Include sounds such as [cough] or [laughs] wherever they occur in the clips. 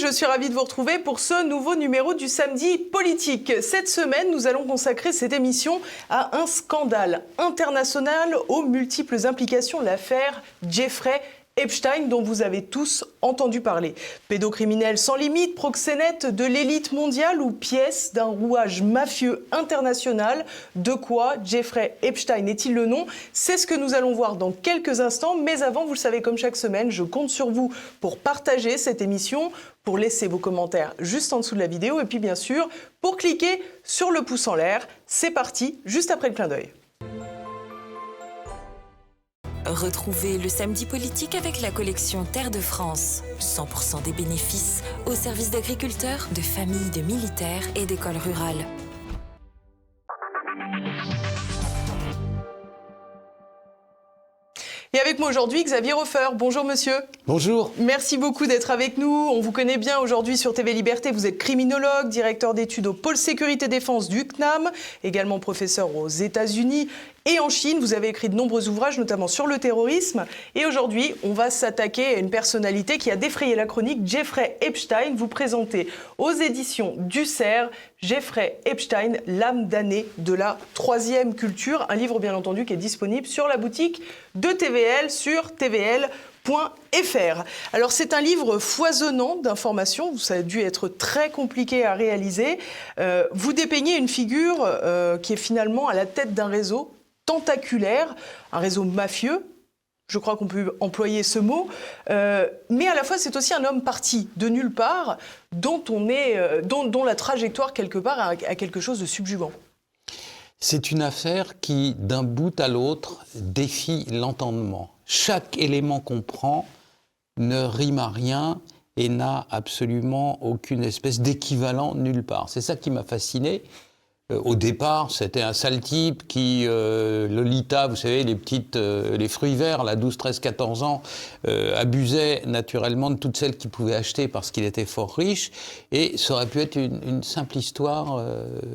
Je suis ravie de vous retrouver pour ce nouveau numéro du samedi politique. Cette semaine, nous allons consacrer cette émission à un scandale international aux multiples implications, l'affaire Jeffrey Epstein dont vous avez tous entendu parler. Pédocriminel sans limite, proxénète de l'élite mondiale ou pièce d'un rouage mafieux international. De quoi Jeffrey Epstein est-il le nom? C'est ce que nous allons voir dans quelques instants. Mais avant, vous le savez, comme chaque semaine, je compte sur vous pour partager cette émission, pour laisser vos commentaires juste en dessous de la vidéo et puis bien sûr pour cliquer sur le pouce en l'air. C'est parti, juste après le clin d'œil. Retrouvez le samedi politique avec la collection Terre de France. 100% des bénéfices au service d'agriculteurs, de familles, de militaires et d'écoles rurales. Et avec moi aujourd'hui, Xavier Hofer. Bonjour monsieur. Bonjour. Merci beaucoup d'être avec nous. On vous connaît bien aujourd'hui sur TV Liberté. Vous êtes criminologue, directeur d'études au pôle sécurité défense du CNAM, également professeur aux États-Unis et en Chine. Vous avez écrit de nombreux ouvrages, notamment sur le terrorisme. Et aujourd'hui, on va s'attaquer à une personnalité qui a défrayé la chronique, Jeffrey Epstein. Vous présentez aux éditions du CERF Jeffrey Epstein, l'âme damnée de la troisième culture. Un livre, bien entendu, qui est disponible sur la boutique de TVL sur tvl.fr. Alors c'est un livre foisonnant d'informations, ça a dû être très compliqué à réaliser. Euh, vous dépeignez une figure euh, qui est finalement à la tête d'un réseau tentaculaire, un réseau mafieux, je crois qu'on peut employer ce mot, euh, mais à la fois c'est aussi un homme parti de nulle part, dont, on est, euh, dont, la trajectoire quelque part a, quelque chose de subjugant. C'est une affaire qui, d'un bout à l'autre, défie l'entendement. Chaque élément qu'on prend ne rime à rien et n'a absolument aucune espèce d'équivalent nulle part. C'est ça qui m'a fasciné. Euh, au départ, c'était un sale type qui, euh, Lolita, vous savez, les petites, euh, les fruits verts, là, 12, 13, 14 ans, abusait naturellement de toutes celles qu'il pouvait acheter parce qu'il était fort riche. Et ça aurait pu être une, simple histoire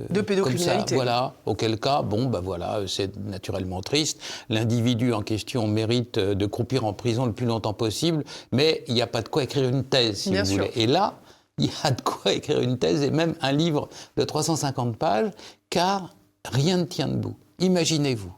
de pédocriminalité. voilà. Auquel cas, bon, bah voilà, c'est naturellement triste. L'individu en question mérite de croupir en prison le plus longtemps possible, mais il n'y a pas de quoi écrire une thèse, si vous voulez. Et là, [laughs] il y a de quoi écrire une thèse et même un livre de 350 pages, car rien ne tient debout. Imaginez-vous.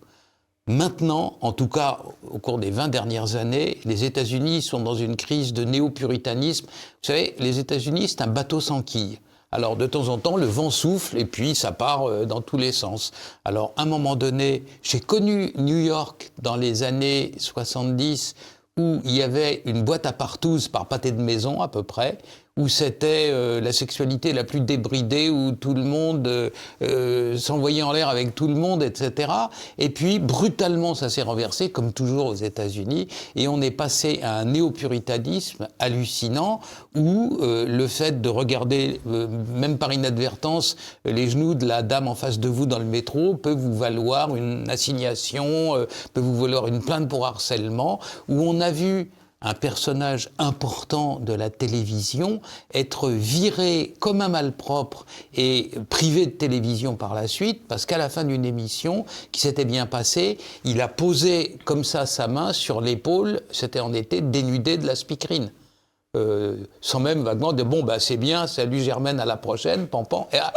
Maintenant, en tout cas au cours des 20 dernières années, les États-Unis sont dans une crise de néo-puritanisme. Vous savez, les États-Unis, c'est un bateau sans quille. Alors de temps en temps, le vent souffle et puis ça part euh, dans tous les sens. Alors à un moment donné, j'ai connu New York dans les années 70 où il y avait une boîte à partouze par pâté de maison à peu près, où c'était euh, la sexualité la plus débridée, où tout le monde euh, euh, s'envoyait en l'air avec tout le monde, etc. Et puis, brutalement, ça s'est renversé, comme toujours aux États-Unis, et on est passé à un néopuritanisme hallucinant, où le fait de regarder, même par inadvertance, les genoux de la dame en face de vous dans le métro peut vous valoir une assignation, peut vous valoir une plainte pour harcèlement, où on a vu un personnage important de la télévision être viré comme un malpropre et privé de télévision par la suite, parce qu'à la fin d'une émission qui s'était bien passée, il a posé comme ça sa main sur l'épaule, c'était en été, dénudé de la speakerine. Euh, sans même vaguement de bon bah c'est bien, salut Germaine, à la prochaine, pampan, et ah,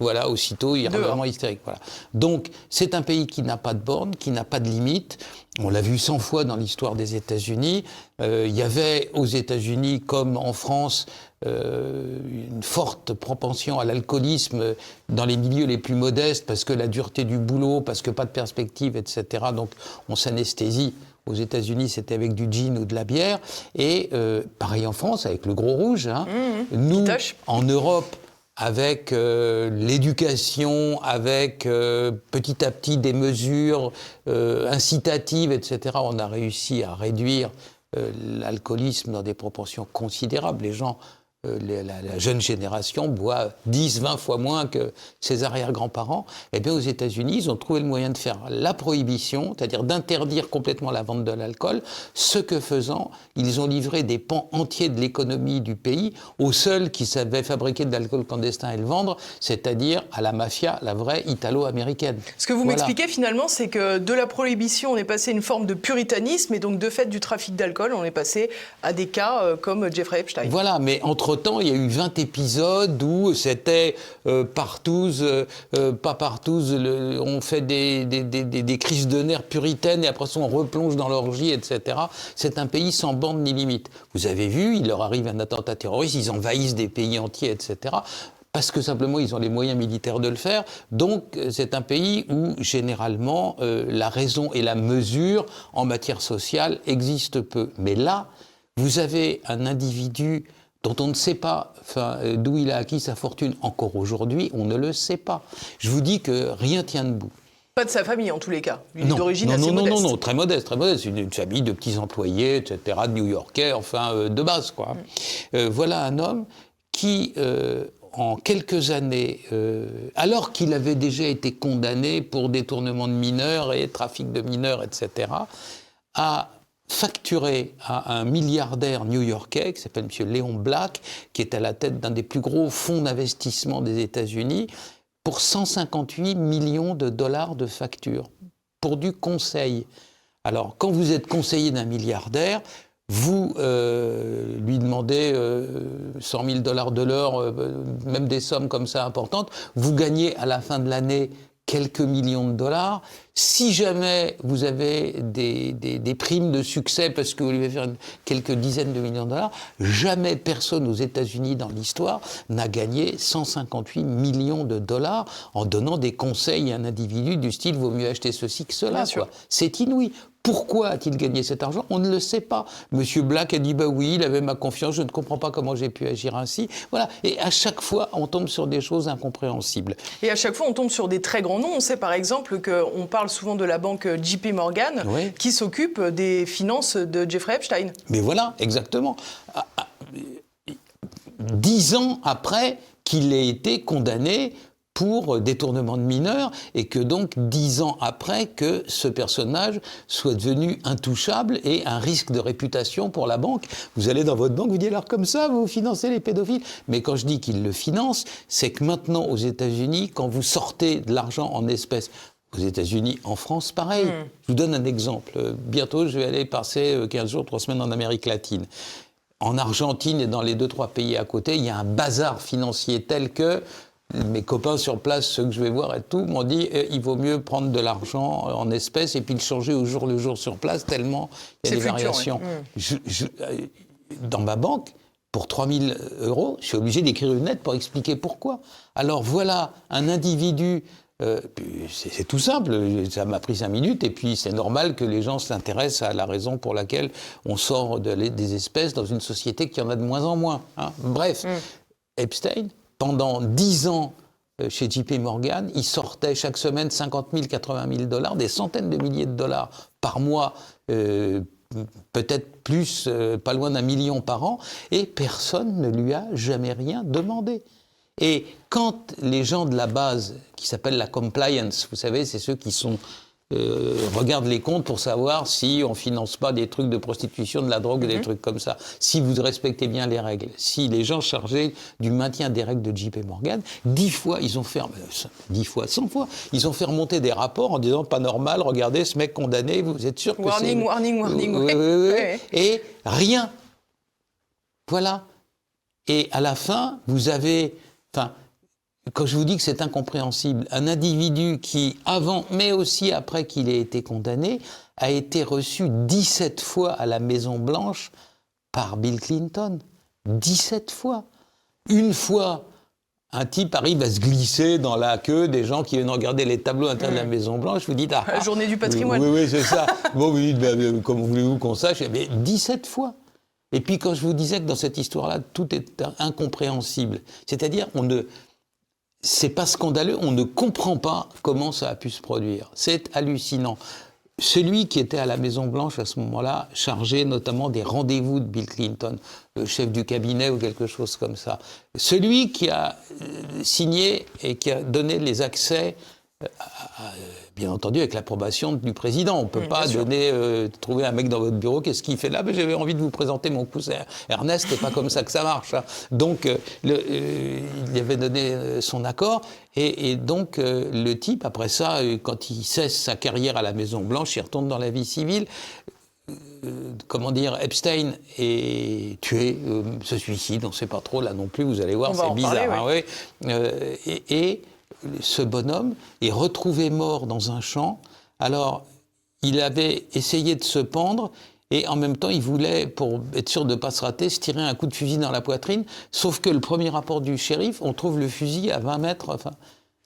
voilà, aussitôt il est vraiment hystérique. Voilà. Donc c'est un pays qui n'a pas de bornes, qui n'a pas de limites. On l'a vu 100 fois dans l'histoire des États-Unis. Euh, il y avait aux États-Unis, comme en France, euh, une forte propension à l'alcoolisme dans les milieux les plus modestes, parce que la dureté du boulot, parce que pas de perspective, etc. Donc on s'anesthésie aux États-Unis, c'était avec du gin ou de la bière. Et euh, pareil en France, avec le gros rouge. Hein. Mmh. Nous, en Europe, avec euh, l'éducation, avec euh, petit à petit des mesures incitatives, etc., on a réussi à réduire l'alcoolisme dans des proportions considérables. Les gens euh, la, jeune génération boit 10, 20 fois moins que ses arrière-grands-parents, eh bien aux États-Unis, ils ont trouvé le moyen de faire la prohibition, c'est-à-dire d'interdire complètement la vente de l'alcool, ce que faisant, ils ont livré des pans entiers de l'économie du pays aux seuls qui savaient fabriquer de l'alcool clandestin et le vendre, c'est-à-dire à la mafia, la vraie italo-américaine. Ce que vous m'expliquez finalement, c'est que de la prohibition, on est passé à une forme de puritanisme et donc de fait du trafic d'alcool, on est passé à des cas euh, comme Jeffrey Epstein. Voilà, mais entre-temps, il y a eu 20 épisodes où c'était euh, partout, euh, pas partout, on fait des, crises de nerfs puritaines et après ça on replonge dans l'orgie, etc. C'est un pays sans bande ni limite. Vous avez vu, il leur arrive un attentat terroriste, ils envahissent des pays entiers, etc parce que simplement ils ont les moyens militaires de le faire. Donc c'est un pays où généralement la raison et la mesure en matière sociale existent peu. Mais là, vous avez un individu dont on ne sait pas euh, d'où il a acquis sa fortune encore aujourd'hui, on ne le sait pas. Je vous dis que rien tient debout. Pas de sa famille en tous les cas. Il d'origine assez non, modeste. Non, non, non, très modeste, très modeste. Une, une famille de petits employés, etc., de New-Yorkais, enfin euh, de base, quoi. Mm. Euh, voilà un homme qui, en quelques années, alors qu'il avait déjà été condamné pour détournement de mineurs et trafic de mineurs, etc., a facturé à un milliardaire new-yorkais qui s'appelle M. Léon Black, qui est à la tête d'un des plus gros fonds d'investissement des États-Unis, pour 158 millions de dollars de factures, pour du conseil. Alors, quand vous êtes conseiller d'un milliardaire, vous euh, lui demandez 100 euh, 000 dollars de l'heure, euh, même des sommes comme ça importantes, vous gagnez à la fin de l'année quelques millions de dollars. Si jamais vous avez des, des, primes de succès parce que vous lui faire quelques dizaines de millions de dollars, jamais personne aux États-Unis dans l'histoire n'a gagné 158 millions de dollars en donnant des conseils à un individu du style vaut mieux acheter ceci que cela. C'est inouï. Pourquoi a-t-il gagné cet argent? On ne le sait pas. Monsieur Black a dit bah oui, il avait ma confiance, je ne comprends pas comment j'ai pu agir ainsi. Voilà. Et à chaque fois, on tombe sur des choses incompréhensibles. Et à chaque fois, on tombe sur des très grands noms. On sait par exemple qu'on parle souvent de la banque JP Morgan qui s'occupe des finances de Jeffrey Epstein. Mais voilà, exactement. Ah, ah, dix ans après qu'il ait été condamné pour détournement de mineurs et que donc dix ans après que ce personnage soit devenu intouchable et un risque de réputation pour la banque. Vous allez dans votre banque, vous dites alors comme ça, vous financez les pédophiles. Mais quand je dis qu'il le finance, c'est que maintenant aux États-Unis, quand vous sortez de l'argent en espèces, aux États-Unis, en France, pareil. Hmm. Je vous donne un exemple. Bientôt, je vais aller passer 15 euh, jours, 3 semaines en Amérique latine. En Argentine et dans les deux, trois pays à côté, il y a un bazar financier tel que mes copains sur place, ceux que je vais voir et tout, m'ont dit eh, il vaut mieux prendre de l'argent en espèces et puis le changer au jour le jour sur place, tellement il y a des variations. Mm. Euh, dans ma banque, pour 3000 euros, je suis obligé d'écrire une lettre pour expliquer pourquoi. Alors voilà un individu. Euh, c'est tout simple, ça m'a pris cinq minutes, et puis c'est normal que les gens s'intéressent à la raison pour laquelle on sort des espèces dans une société qui en a de moins en moins. Hein. Bref, mm. Epstein, pendant 10 ans euh, chez JP Morgan, il sortait chaque semaine 50 000, 80 000 dollars, des centaines de milliers de dollars par mois, euh, peut-être plus, euh, pas loin d'un million par an, et personne ne lui a jamais rien demandé. Et quand les gens de la base, qui s'appellent la compliance, vous savez, c'est ceux qui sont euh, regarde les comptes pour savoir si on finance pas des trucs de prostitution, de la drogue, des mhm. trucs comme ça. Si vous respectez bien les règles, si les gens chargés du maintien des règles de JP Morgan, dix fois ils ont fait, euh, dix fois, cent fois, ils ont fait remonter des rapports en disant pas normal, regardez ce mec condamné, vous êtes sûr que c'est warning, warning, warning, et rien. Voilà. Et à la fin, vous avez, enfin quand je vous dis que c'est incompréhensible, un individu qui, avant, mais aussi après qu'il ait été condamné, a été reçu 17 fois à la Maison-Blanche par Bill Clinton. 17 fois. Une fois, un type arrive à se glisser dans la queue des gens qui viennent regarder les tableaux intérieurs de la Maison-Blanche. Vous dites, ah, La journée du patrimoine. Oui, oui, c'est ça. [laughs] bon, vous dites, ben, euh, comment voulez-vous qu'on sache? Mais 17 fois. Et puis quand je vous disais que dans cette histoire-là, tout est incompréhensible, c'est-à-dire on ne, c'est pas scandaleux, on ne comprend pas comment ça a pu se produire. C'est hallucinant. celui qui était à la Maison Blanche à ce moment-là, chargé notamment des rendez-vous de Bill Clinton, le chef du cabinet ou quelque chose comme ça, celui qui a signé et qui a donné les accès bien entendu avec l'approbation du président. On ne peut pas donner, euh, trouver un mec dans votre bureau, qu'est-ce qu'il fait là? Ben, J'avais envie de vous présenter mon cousin Ernest, c'est pas comme ça que ça marche. Hein. Donc, euh, le, euh, il avait donné son accord, et, donc le type, après ça, quand il cesse sa carrière à la Maison-Blanche, il retourne dans la vie civile. comment dire, Epstein est tué, se suicide, on ne sait pas trop là non plus, vous allez voir, c'est bizarre. Hein, et ce bonhomme est retrouvé mort dans un champ. Alors, il avait essayé de se pendre et en même temps, il voulait, pour être sûr de ne pas se rater, se tirer un coup de fusil dans la poitrine. Sauf que le premier rapport du shérif, on trouve le fusil à 20 mètres. Enfin,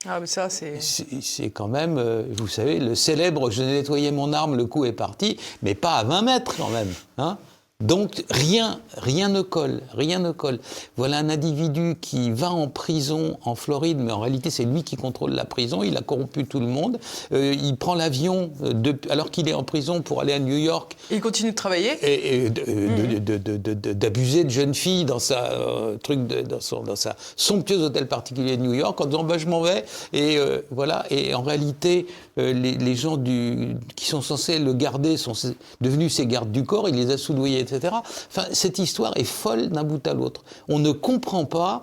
ah, mais ça, c'est. C'est quand même, euh, vous savez, le célèbre je nettoyé mon arme, le coup est parti, mais pas à 20 mètres quand même. Hein donc rien, rien ne colle, rien ne colle. Voilà un individu qui va en prison en Floride, mais en réalité c'est lui qui contrôle la prison. Il a corrompu tout le monde. Euh, il prend l'avion euh, alors qu'il est en prison pour aller à New York. il continue de travailler? Et, d'abuser de, jeunes filles dans sa euh, truc, dans, son, dans sa somptueuse hôtel particulier de New York en disant bah, je m'en vais. Et voilà. Et en réalité, les, gens du, qui sont censés le garder sont devenus ses gardes du corps. Il les a soudoyés Enfin, cette histoire est folle d'un bout à l'autre. On ne comprend pas.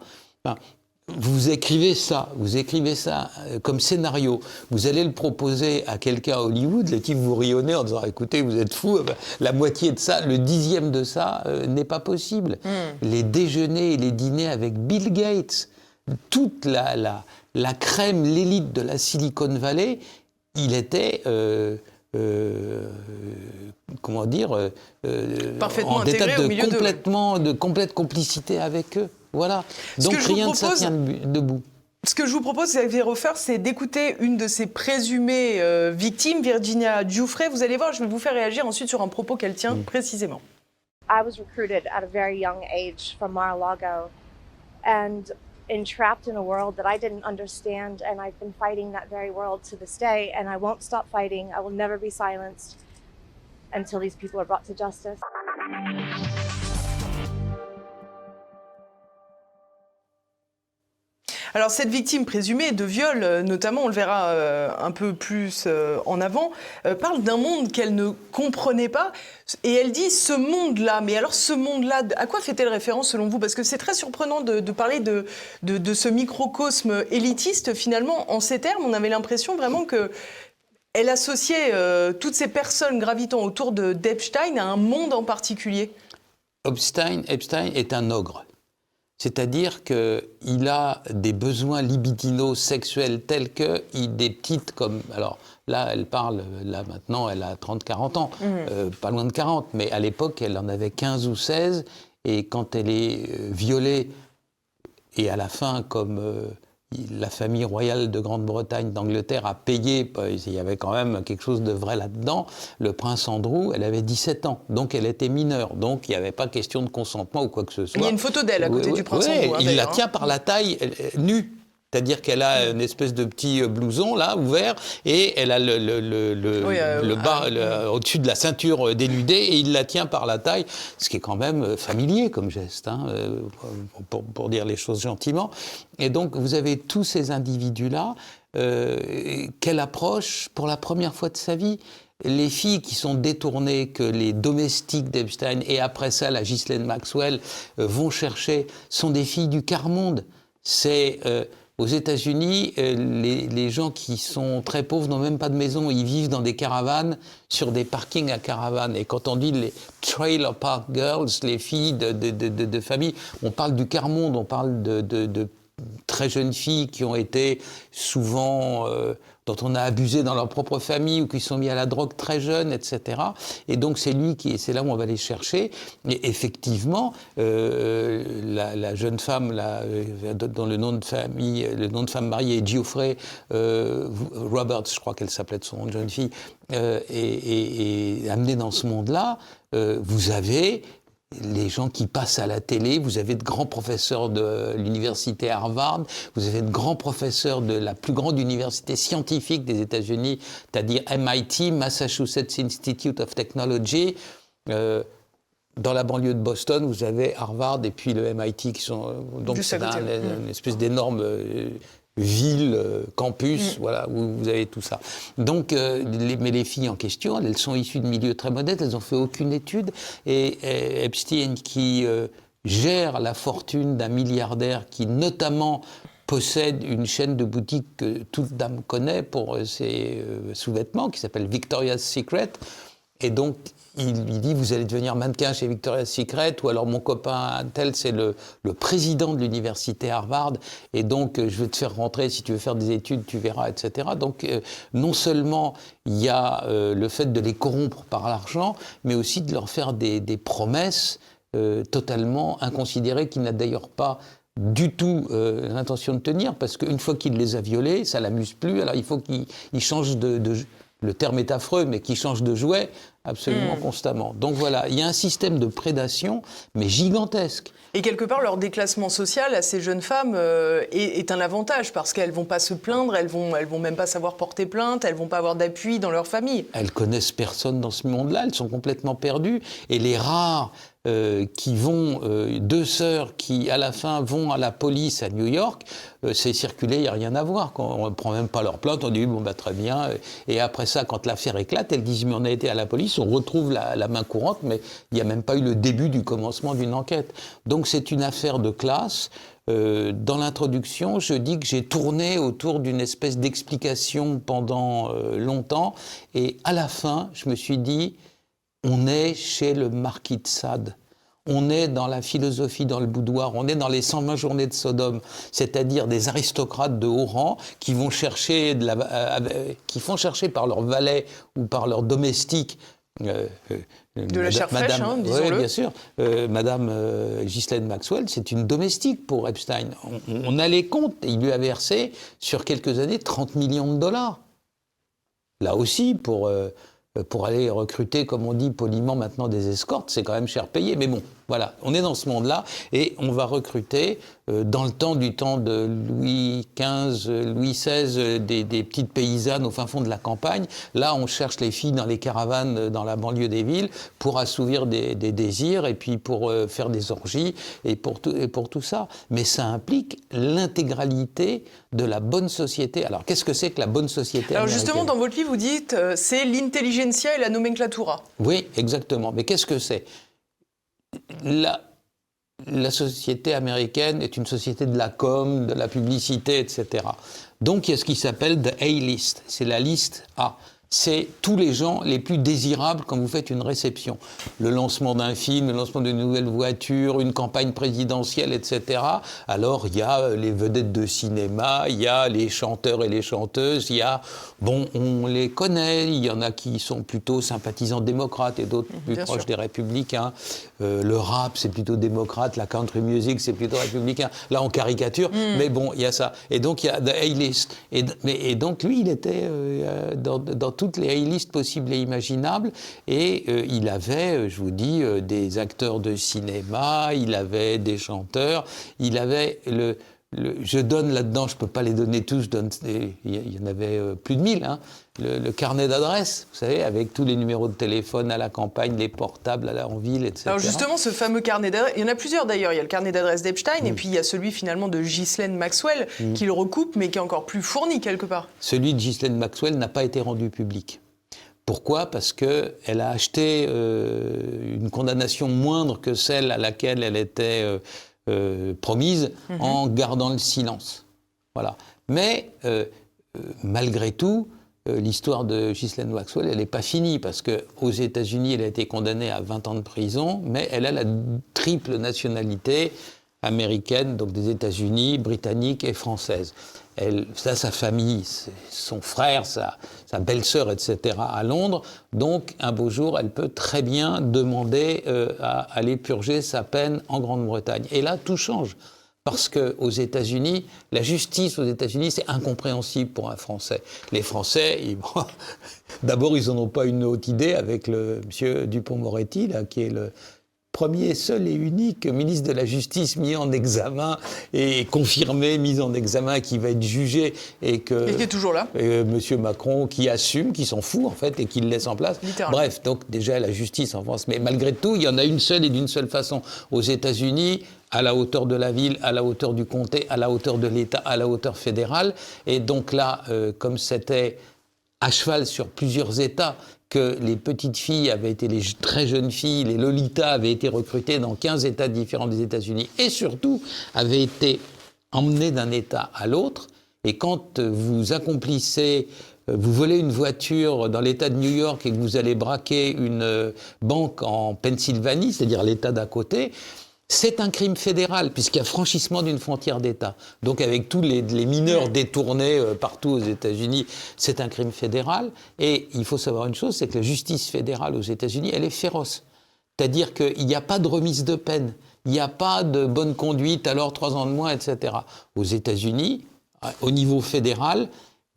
vous écrivez ça, vous écrivez ça euh, comme scénario, vous allez le proposer à quelqu'un à Hollywood, les types vous rionnez en disant écoutez, vous êtes fou, la moitié de ça, le dixième de ça euh, n'est pas possible. Hmm. Les déjeuners et les dîners avec Bill Gates, toute la, la, crème, l'élite de la Silicon Valley, il était. Euh, euh, comment dire, euh, euh, Parfaitement en état de complètement, de complète complicité avec eux. Voilà. Donc rien ne ça tient debout. Ce que je vous propose, Xavier Roffer, c'est d'écouter une de ces présumées victimes, Virginia Giuffre. Vous allez voir, je vais vous faire réagir ensuite sur un propos qu'elle tient mm. précisément. I was recruited at a very young age from Mar-a-Lago, and entrapped in a world that I didn't understand, and I've been fighting that very world to this day, and I won't stop fighting. I will never be silenced until these people are brought to justice. Alors cette victime présumée de viol, euh, notamment, on le verra euh, un peu plus euh, en avant, parle d'un monde qu'elle ne comprenait pas. Et elle dit ce monde-là. Mais alors ce monde-là, à quoi fait-elle référence selon vous? Parce que c'est très surprenant de, parler de, de, ce microcosme élitiste. Finalement, en ces termes, on avait l'impression vraiment que elle associait toutes ces personnes gravitant autour de d'Epstein à un monde en particulier. Epstein, Epstein est un ogre. C'est-à-dire qu'il a des besoins libidinaux sexuels tels que il, des petites comme... Alors là, elle parle, là maintenant, elle a 30-40 ans, mhm. euh, pas loin de 40, mais à l'époque, elle en avait 15 ou 16, et quand elle est euh, violée, et à la fin, comme... Euh, la famille royale de Grande-Bretagne, d'Angleterre a payé, il y avait quand même quelque chose de vrai là-dedans, le prince Andrew, elle avait 17 ans, donc elle était mineure, donc il n'y avait pas question de consentement ou quoi que ce soit. Il y a une photo d'elle à côté du prince Andrew. Hein, il la tient par la taille, nue. C'est-à-dire qu'elle a une espèce de petit euh, blouson là ouvert et elle a le, le, le, le, euh, bas ah, au-dessus de la ceinture euh, dénudée et il la tient par la taille, ce qui est quand même familier comme geste, hein, pour, pour, dire les choses gentiment. Et donc vous avez tous ces individus-là euh, qu'elle approche pour la première fois de sa vie les filles qui sont détournées, que les domestiques d'Epstein et après ça la Ghislaine Maxwell vont chercher, sont des filles du quart-monde. C'est aux États-Unis, euh, les, gens qui sont très pauvres n'ont même pas de maison. Ils vivent dans des caravanes, sur des parkings à caravanes. Et quand on dit les trailer park girls, les filles de, de, famille, on parle du quart-monde, on parle de, très jeunes filles qui ont été souvent euh, dont on a abusé dans leur propre famille ou qui sont mis à la drogue très jeunes, etc. Et donc c'est lui qui, c'est là où on va les chercher. Et effectivement, euh, la, jeune femme, là, euh, dont le nom de famille, le nom de femme mariée est Geoffrey euh, Roberts, je crois qu'elle s'appelait de son jeune fille, est, amenée dans ce monde-là. vous avez les gens qui passent à la télé. Vous avez de grands professeurs de l'université Harvard, vous avez de grands professeurs de la plus grande université scientifique des États-Unis, c'est-à-dire MIT, Massachusetts Institute of Technology. Euh, dans la banlieue de Boston, vous avez Harvard et puis le MIT qui sont euh, donc c'est une espèce d'énorme euh, ville, euh, campus, mm. voilà, où vous avez tout ça. Donc, mais les filles en question, elles sont issues de milieux très modestes, elles n'ont fait aucune étude. Et, Epstein, qui gère la fortune d'un milliardaire qui, notamment, possède une chaîne de boutiques que toute dame connaît pour ses sous-vêtements, qui s'appelle Victoria's Secret. Et donc, il lui dit Vous allez devenir mannequin chez Victoria's Secret, ou alors mon copain tel, c'est le, président de l'université Harvard, et donc euh, je vais te faire rentrer, si tu veux faire des études, tu verras, etc. Donc, euh, non seulement il y a euh, le fait de les corrompre par l'argent, mais aussi de leur faire des, promesses totalement inconsidérées, qu'il n'a d'ailleurs pas du tout l'intention de tenir, parce qu'une fois qu'il les a violées, ça l'amuse plus, alors il faut qu'il change de, de le terme est affreux, mais qui change de jouet absolument hmm. constamment. Donc voilà, il y a un système de prédation, mais gigantesque. Et quelque part, leur déclassement social à ces jeunes femmes euh, est, un avantage parce qu'elles vont pas se plaindre, elles vont, elles vont même pas savoir porter plainte, elles vont pas avoir d'appui dans leur famille. Elles connaissent personne dans ce monde-là, elles sont complètement perdues. Et les rares euh, qui vont, euh, deux sœurs qui à la fin vont à la police à New York, euh, c'est circulé, il n'y a rien à voir. On ne prend même pas leur plainte, on dit bon bah très bien. Et après ça, quand l'affaire éclate, elles disent mais on a été à la police, on retrouve la, la main courante, mais il n'y a même pas eu le début du commencement d'une enquête. Donc c'est une affaire de classe. dans l'introduction, je dis que j'ai tourné autour d'une espèce d'explication pendant longtemps, et à la fin, je me suis dit, on est chez le marquis de Sade. On est dans la philosophie, dans le boudoir, on est dans les 120 journées de Sodome, c'est-à-dire des aristocrates de haut rang qui vont chercher, de la, euh, euh, qui font chercher par leurs valets ou par leurs domestiques euh, de la chair fraîche, hein, disons-le. Oui, bien sûr. Madame Ghislaine Maxwell, c'est une domestique pour Epstein. On, a les comptes. Il lui a versé, sur quelques années, 30 millions de dollars. Là aussi, pour pour aller recruter, comme on dit poliment maintenant, des escortes, c'est quand même cher payé. Mais bon, voilà, on est dans ce monde-là et on va recruter euh, dans le temps du temps de Louis XV, Louis XVI, euh, des, petites paysannes au fin fond de la campagne. Là, on cherche les filles dans les caravanes euh, dans la banlieue des villes pour assouvir des, désirs et puis pour faire des orgies et pour, tout, et pour tout ça. Mais ça implique l'intégralité de la bonne société. Alors, qu'est-ce que c'est que la bonne société Alors, justement, dans votre livre, vous dites c'est l'intelligentsia et la nomenclatura. Oui, exactement. Mais qu'est-ce que c'est? La, société américaine est une société de la com, de la publicité, etc. Donc il y a ce qui s'appelle the A-list, c'est la liste A c'est tous les gens les plus désirables quand vous faites une réception. Le lancement d'un film, le lancement d'une nouvelle voiture, une campagne présidentielle, etc. Alors il y a euh, les vedettes de cinéma, il y a les chanteurs et les chanteuses, il y a, bon, on les connaît, il y en a qui sont plutôt sympathisants démocrates et d'autres plus proches des républicains. Euh, le rap, c'est plutôt démocrate, la country music, c'est plutôt républicain. Là, on caricature, hmm. mais bon, il y a ça. Et donc, il y a The A-List. Et, et, donc, lui, il était euh, dans, dans toutes les A-listes possibles et imaginables. Et euh, il avait, euh, je vous dis, euh, des acteurs de cinéma, il avait des chanteurs, il avait le. Je donne là-dedans, je ne peux pas les donner tous, je donne, il y en avait plus de 1000, hein, le, carnet d'adresses, vous savez, avec tous les numéros de téléphone à la campagne, les portables à la, en ville, etc. Alors justement, ce fameux carnet d'adresses, il y en a plusieurs d'ailleurs. Il y a le carnet d'adresses d'Epstein et mm. puis il y a celui finalement de Ghislaine Maxwell mm. qui le recoupe mais qui est encore plus fourni quelque part. Celui de Ghislaine Maxwell n'a pas été rendu public. Pourquoi? Parce qu'elle a acheté euh, une condamnation moindre que celle à laquelle elle était euh, euh, promise mm-hmm. en gardant le silence. Voilà. Mais malgré tout, euh, l'histoire de Ghislaine Waxwell, elle n'est pas finie, parce qu'aux États-Unis, elle a été condamnée à 20 ans de prison, mais elle a la triple nationalité américaine, donc des États-Unis, britannique et française. Elle, ça, sa famille, son frère, sa, belle-sœur, etc., à Londres. Donc, un beau jour, elle peut très bien demander euh, à aller purger sa peine en Grande-Bretagne. Et là, tout change. Parce qu'aux États-Unis, la justice aux États-Unis, c'est incompréhensible pour un Français. Les Français, [laughs] d'abord, ils n'en ont pas une haute idée avec le monsieur Dupont-Moretti, qui est le premier, seul et unique ministre de la Justice mis en examen et confirmé, mis en examen, qui va être jugé et que. Et qui est toujours là. Euh, Monsieur Macron qui assume, qui s'en fout en fait et qui le laisse en place. Bref, donc déjà la justice en France. Mais malgré tout, il y en a une seule et d'une seule façon. Aux États-Unis, à la hauteur de la ville, à la hauteur du comté, à la hauteur de l'État, à la hauteur fédérale. Et donc là, euh, comme c'était à cheval sur plusieurs États, que les petites filles avaient été les très jeunes filles, les Lolita avaient été recrutées dans 15 États différents des États-Unis et surtout avaient été emmenées d'un État à l'autre. Et quand vous accomplissez, euh, vous volez une voiture dans l'État de New York et que vous allez braquer une euh, banque en Pennsylvanie, c'est-à-dire l'État d'à côté, c'est un crime fédéral, puisqu'il y a franchissement d'une frontière d'État. Donc avec tous les, mineurs détournés euh, partout aux États-Unis, c'est un crime fédéral. Et il faut savoir une chose, c'est que la justice fédérale aux États-Unis, elle est féroce. C'est-à-dire qu'il n'y a pas de remise de peine, il n'y a pas de bonne conduite, alors trois ans de moins, etc. Aux États-Unis, au niveau fédéral,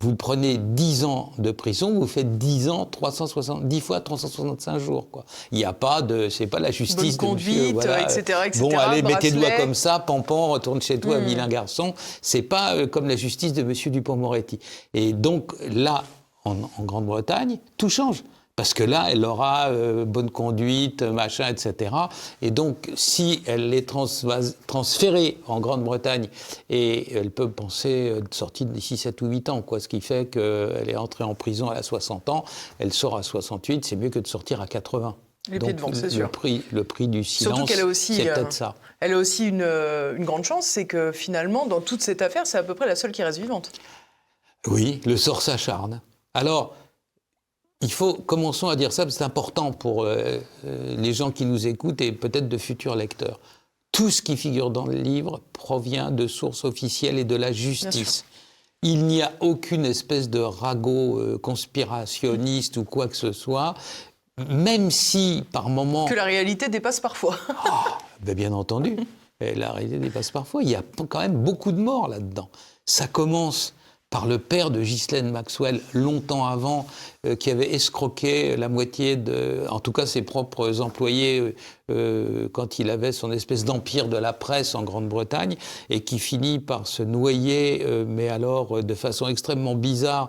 vous prenez 10 ans de prison, vous faites 10 ans, 360, 10 fois 365 jours. Quoi. Il n'y a pas de, c'est pas la justice Bonne conduite, etc., etc., Bon, allez, mets tes doigts comme ça, pampan, retourne chez toi, mmh. vilain garçon. C'est pas euh, comme la justice de Monsieur Dupont-Moretti. Et donc là, en Grande-Bretagne, tout change parce que là, elle aura euh, bonne conduite, machin, etc. Et donc, si elle est transférée en Grande-Bretagne, et elle peut penser de sortir d'ici 7 ou 8 ans, quoi, ce qui fait qu'elle est entrée en prison à 60 ans, elle sort à 68, c'est mieux que de sortir à 80. Les pieds devant, c'est sûr. Le prix, le prix du silence, c'est peut-être euh, ça. Elle a aussi une, euh, une grande chance, c'est que finalement, dans toute cette affaire, c'est à peu près la seule qui reste vivante. Oui, le sort s'acharne. Alors, il faut, commençons à dire ça, c'est important pour euh, euh, les gens qui nous écoutent et peut-être de futurs lecteurs. Tout ce qui figure dans le livre provient de sources officielles et de la justice. Il n'y a aucune espèce de ragot euh, conspirationniste ou quoi que ce soit, même si par moment... Que la réalité dépasse parfois. [laughs] Ah, ben bien entendu, [laughs] la réalité dépasse parfois. Il y a quand même beaucoup de morts là-dedans. Ça commence par le père de Ghislaine Maxwell longtemps avant, euh, qui avait escroqué la moitié de, en tout cas ses propres employés, euh, euh, quand il avait son espèce d'empire de la presse en Grande-Bretagne, et qui finit par se noyer, mais alors de façon extrêmement bizarre,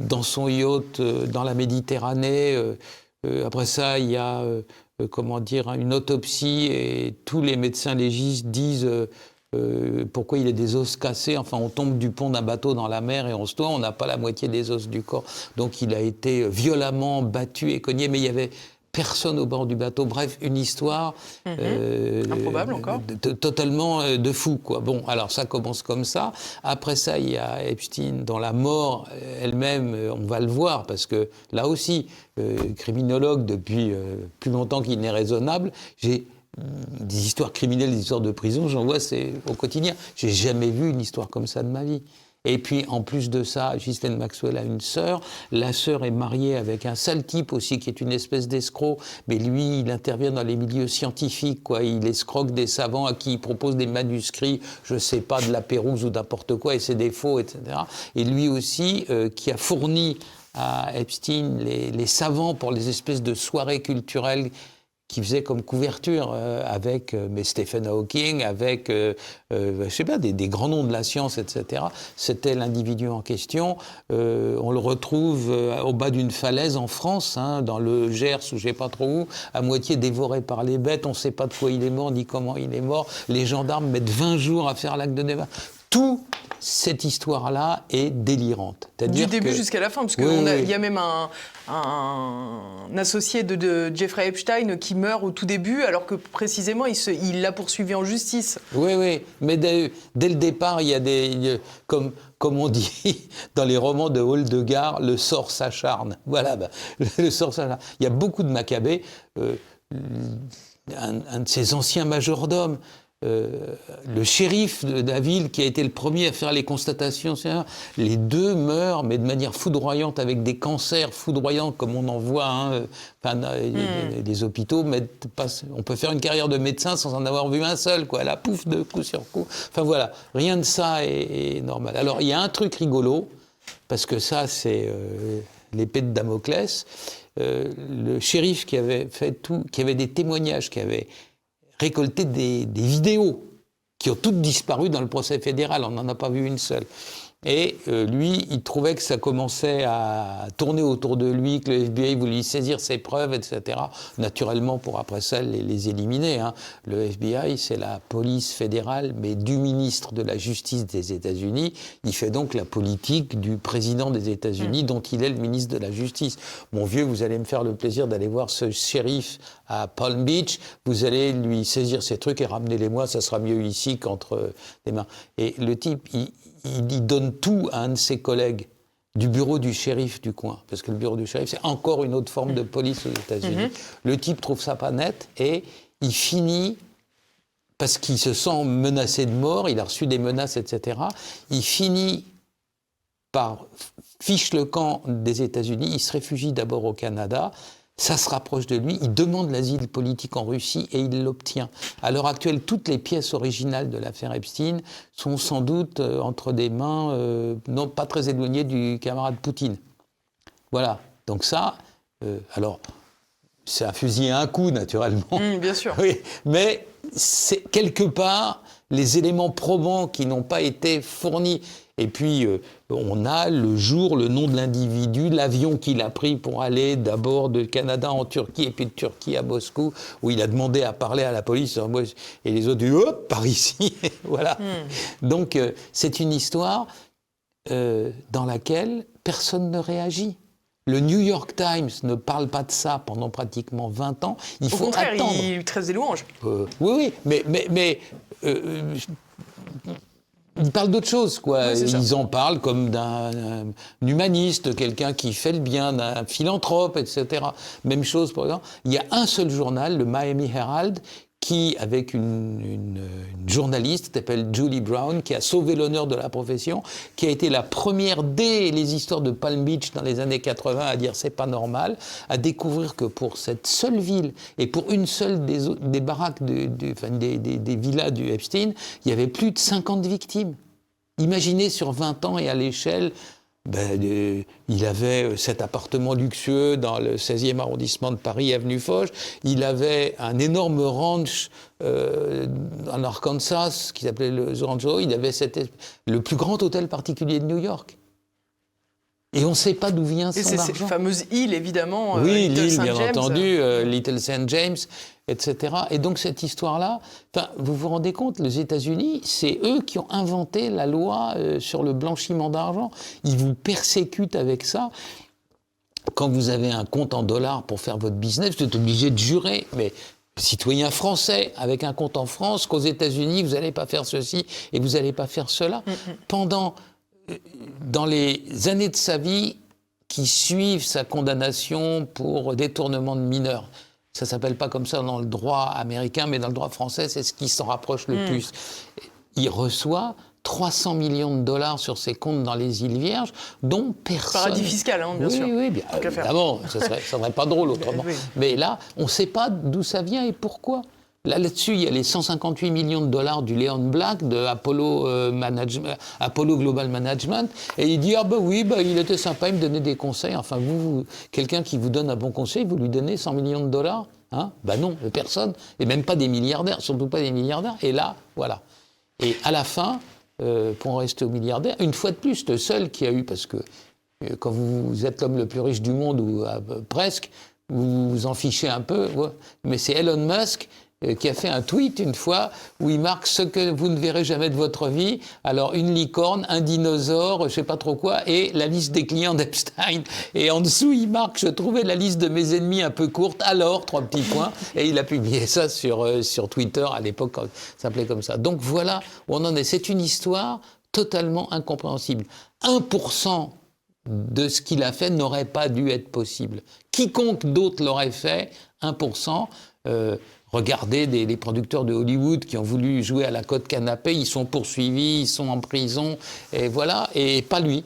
dans son yacht dans la Méditerranée. après ça, il y a, comment dire, une autopsie, et tous les médecins légistes disent euh, pourquoi il a des os cassés? Enfin, on tombe du pont d'un bateau dans la mer et on se tourne, on n'a pas la moitié des os du corps. Donc il a été violemment battu et cogné, mais il y avait personne au bord du bateau. Bref, une histoire mhm. euh, improbable encore, totalement euh, de fou quoi. Bon, alors ça commence comme ça. Après ça, il y a Epstein dont la mort elle-même, on va le voir parce que là aussi, criminologue depuis plus longtemps qu'il n'est raisonnable, j'ai des histoires criminelles, des histoires de prison, j'en vois c'est au quotidien. J'ai jamais vu une histoire comme ça de ma vie. Et puis, en plus de ça, Ghislaine Maxwell a une sœur. La sœur est mariée avec un sale type aussi, qui est une espèce d'escroc. Mais lui, il intervient dans les milieux scientifiques, quoi. Il escroque des savants à qui il propose des manuscrits, je sais pas, de la Pérouse ou n'importe quoi, et des faux, etc. Et lui aussi, euh, qui a fourni à Epstein les savants pour les espèces de soirées culturelles qui faisait comme couverture euh, avec euh, mais Stephen Hawking, avec, euh, je sais pas, des, grands noms de la science, etc. C'était l'individu en question. on le retrouve au bas d'une falaise en France, hein, dans le Gers ou je sais pas trop où, à moitié dévoré par les bêtes. On ne sait pas de quoi il est mort ni comment il est mort. Les gendarmes mettent 20 jours à faire l'acte de débat. Tout cette histoire-là est délirante. Du début jusqu'à la fin, parce qu'il y a même un, associé de, Jeffrey Epstein qui meurt au tout début, alors que précisément il l'a poursuivi en justice. Oui, oui, mais dès, le départ, il y a des. comme, comme on [laughs] dit dans les romans de Holdegard, le sort s'acharne. Voilà, bah, [laughs] le sort s'acharne. Il y a beaucoup de Maccabées. Euh, un, un, de ses anciens majordomes, le shérif de la ville qui a été le premier à faire les constatations, les deux meurent, mais de manière foudroyante, avec des cancers foudroyants comme on en voit. Hein, hmm. les, hôpitaux on peut faire une carrière de médecin sans en avoir vu un seul, quoi. La pouf de coup sur coup. Enfin voilà, rien de ça est, normal. Alors il y a un truc rigolo, parce que ça c'est euh, l'épée de Damoclès. Euh, le shérif qui avait fait tout, qui avait des témoignages, qui avait récolté des, des vidéos qui ont toutes disparu dans le procès fédéral. On n'en a pas vu une seule. Et euh, lui, il trouvait que ça commençait à tourner autour de lui, que le FBI voulait saisir ses preuves, etc. Naturellement, pour après ça, les, éliminer. Hein. Le FBI, c'est la police fédérale, mais du ministre de la Justice des États-Unis. Il fait donc la politique du président des États-Unis, mm. dont il est le ministre de la Justice. Mon vieux, vous allez me faire le plaisir d'aller voir ce shérif à Palm Beach. Vous allez lui saisir ses trucs et ramenez-les-moi. Ça sera mieux ici qu'entre les mains. Et le type, il il, donne tout à un de ses collègues du bureau du shérif du coin, parce que le bureau du shérif, c'est encore une autre forme de police aux États-Unis. Mhm. Le type trouve ça pas net et il finit, parce qu'il se sent menacé de mort, il a reçu des menaces, etc., il finit par fiche le camp des États-Unis, il se réfugie d'abord au Canada, ça se rapproche de lui, il demande l'asile politique en Russie et il l'obtient. À l'heure actuelle, toutes les pièces originales de l'affaire Epstein sont sans doute euh, entre des mains euh, non pas très éloignées du camarade Poutine. Voilà. Donc ça, euh, alors, c'est un fusil à un coup, naturellement. Mmh, bien sûr. [laughs] Oui, mais c'est quelque part les éléments probants qui n'ont pas été fournis et puis, euh, on a le jour, le nom de l'individu, l'avion qu'il a pris pour aller d'abord de Canada en Turquie et puis de Turquie à Moscou, où il a demandé à parler à la police. Et les autres hop, [laughs] par ici. voilà. Hmm. Donc, euh, c'est une histoire euh, dans laquelle personne ne réagit. Le New York Times ne parle pas de ça pendant pratiquement 20 ans. Il Au faut contraire, attendre. il traite des louanges. oui, oui, mais, mais, mais ils parlent d'autre chose, quoi. Ils en parlent comme d'un humaniste, quelqu'un qui fait le bien, d'un philanthrope, etc. Même chose, par exemple. Il y a un seul journal, le Miami Herald, qui, avec une, une, une journaliste s'appelle Julie Brown, qui a sauvé l'honneur de la profession, qui a été la première dès les histoires de Palm Beach dans les années 80 à dire c'est pas normal, à découvrir que pour cette seule ville et pour une seule des, des baraques, des, des villas du Epstein, il y avait plus de 50 victimes. Imaginez sur 20 ans et à l'échelle ben, il avait euh, cet appartement luxueux dans le 16e arrondissement de Paris, avenue Foch. Il avait un énorme ranch euh, en Arkansas qui s'appelait le Zoranjo. Il avait le plus grand hôtel particulier de New York. Et on ne sait pas d'où vient son argent. Et c'est cette fameuse île, évidemment. Euh, oui, l'île, bien entendu, Little St. James etc. Et donc cette histoire-là, vous vous rendez compte, les États-Unis, c'est eux qui ont inventé la loi euh, sur le blanchiment d'argent. Ils vous persécutent avec ça. Quand vous avez un compte en dollars pour faire votre business, vous êtes obligé de jurer. Mais citoyen français avec un compte en France, qu'aux États-Unis, vous n'allez pas faire ceci et vous n'allez pas faire cela. Mm. Pendant, euh, dans les années de sa vie qui suivent sa condamnation pour détournement de mineurs, ça s'appelle pas comme ça dans le droit américain, mais dans le droit français, c'est ce qui s'en rapproche le hmm. plus. Il reçoit 300 millions de dollars sur ses comptes dans les îles Vierges, dont personne. Paradis fiscal, hein, bien oui, sûr. Oui, oui, bien évidemment, ça serait, ça serait pas drôle autrement. [laughs] Mais là, on ne sait pas d'où ça vient et pourquoi. Là, là-dessus, il y a les 158 millions de dollars du Leon Black de Apollo, euh, Apollo Global Management. Et il dit Ah, ben oui, bah, il était sympa, il me donnait des conseils. Enfin, vous, quelqu'un qui vous donne un bon conseil, vous lui donnez 100 millions de dollars Hein? Ben non, personne. Et même pas des milliardaires, surtout pas des milliardaires. Et là, voilà. Et à la fin, euh, pour en rester aux milliardaires, une fois de plus, le seul qui a eu, parce que euh, quand vous êtes l'homme le plus riche du monde, ou presque, vous vous en fichez un peu, mais c'est Elon Musk qui a fait un tweet une fois où il marque ce que vous ne verrez jamais de votre vie. Alors une licorne, un dinosaure, je sais pas trop quoi, et la liste des clients d'Epstein. Et en dessous, il marque je trouvais la liste de mes ennemis un peu courte. Alors trois petits points. Et il a publié ça sur euh, sur Twitter à l'époque, ça s'appelait comme ça. Donc voilà où on en est. C'est une histoire totalement incompréhensible. 1% de ce qu'il a fait n'aurait pas dû être possible. Quiconque d'autre l'aurait fait, 1%. Euh, Regardez les producteurs de Hollywood qui ont voulu jouer à la côte canapé, ils sont poursuivis, ils sont en prison, et voilà, et pas lui.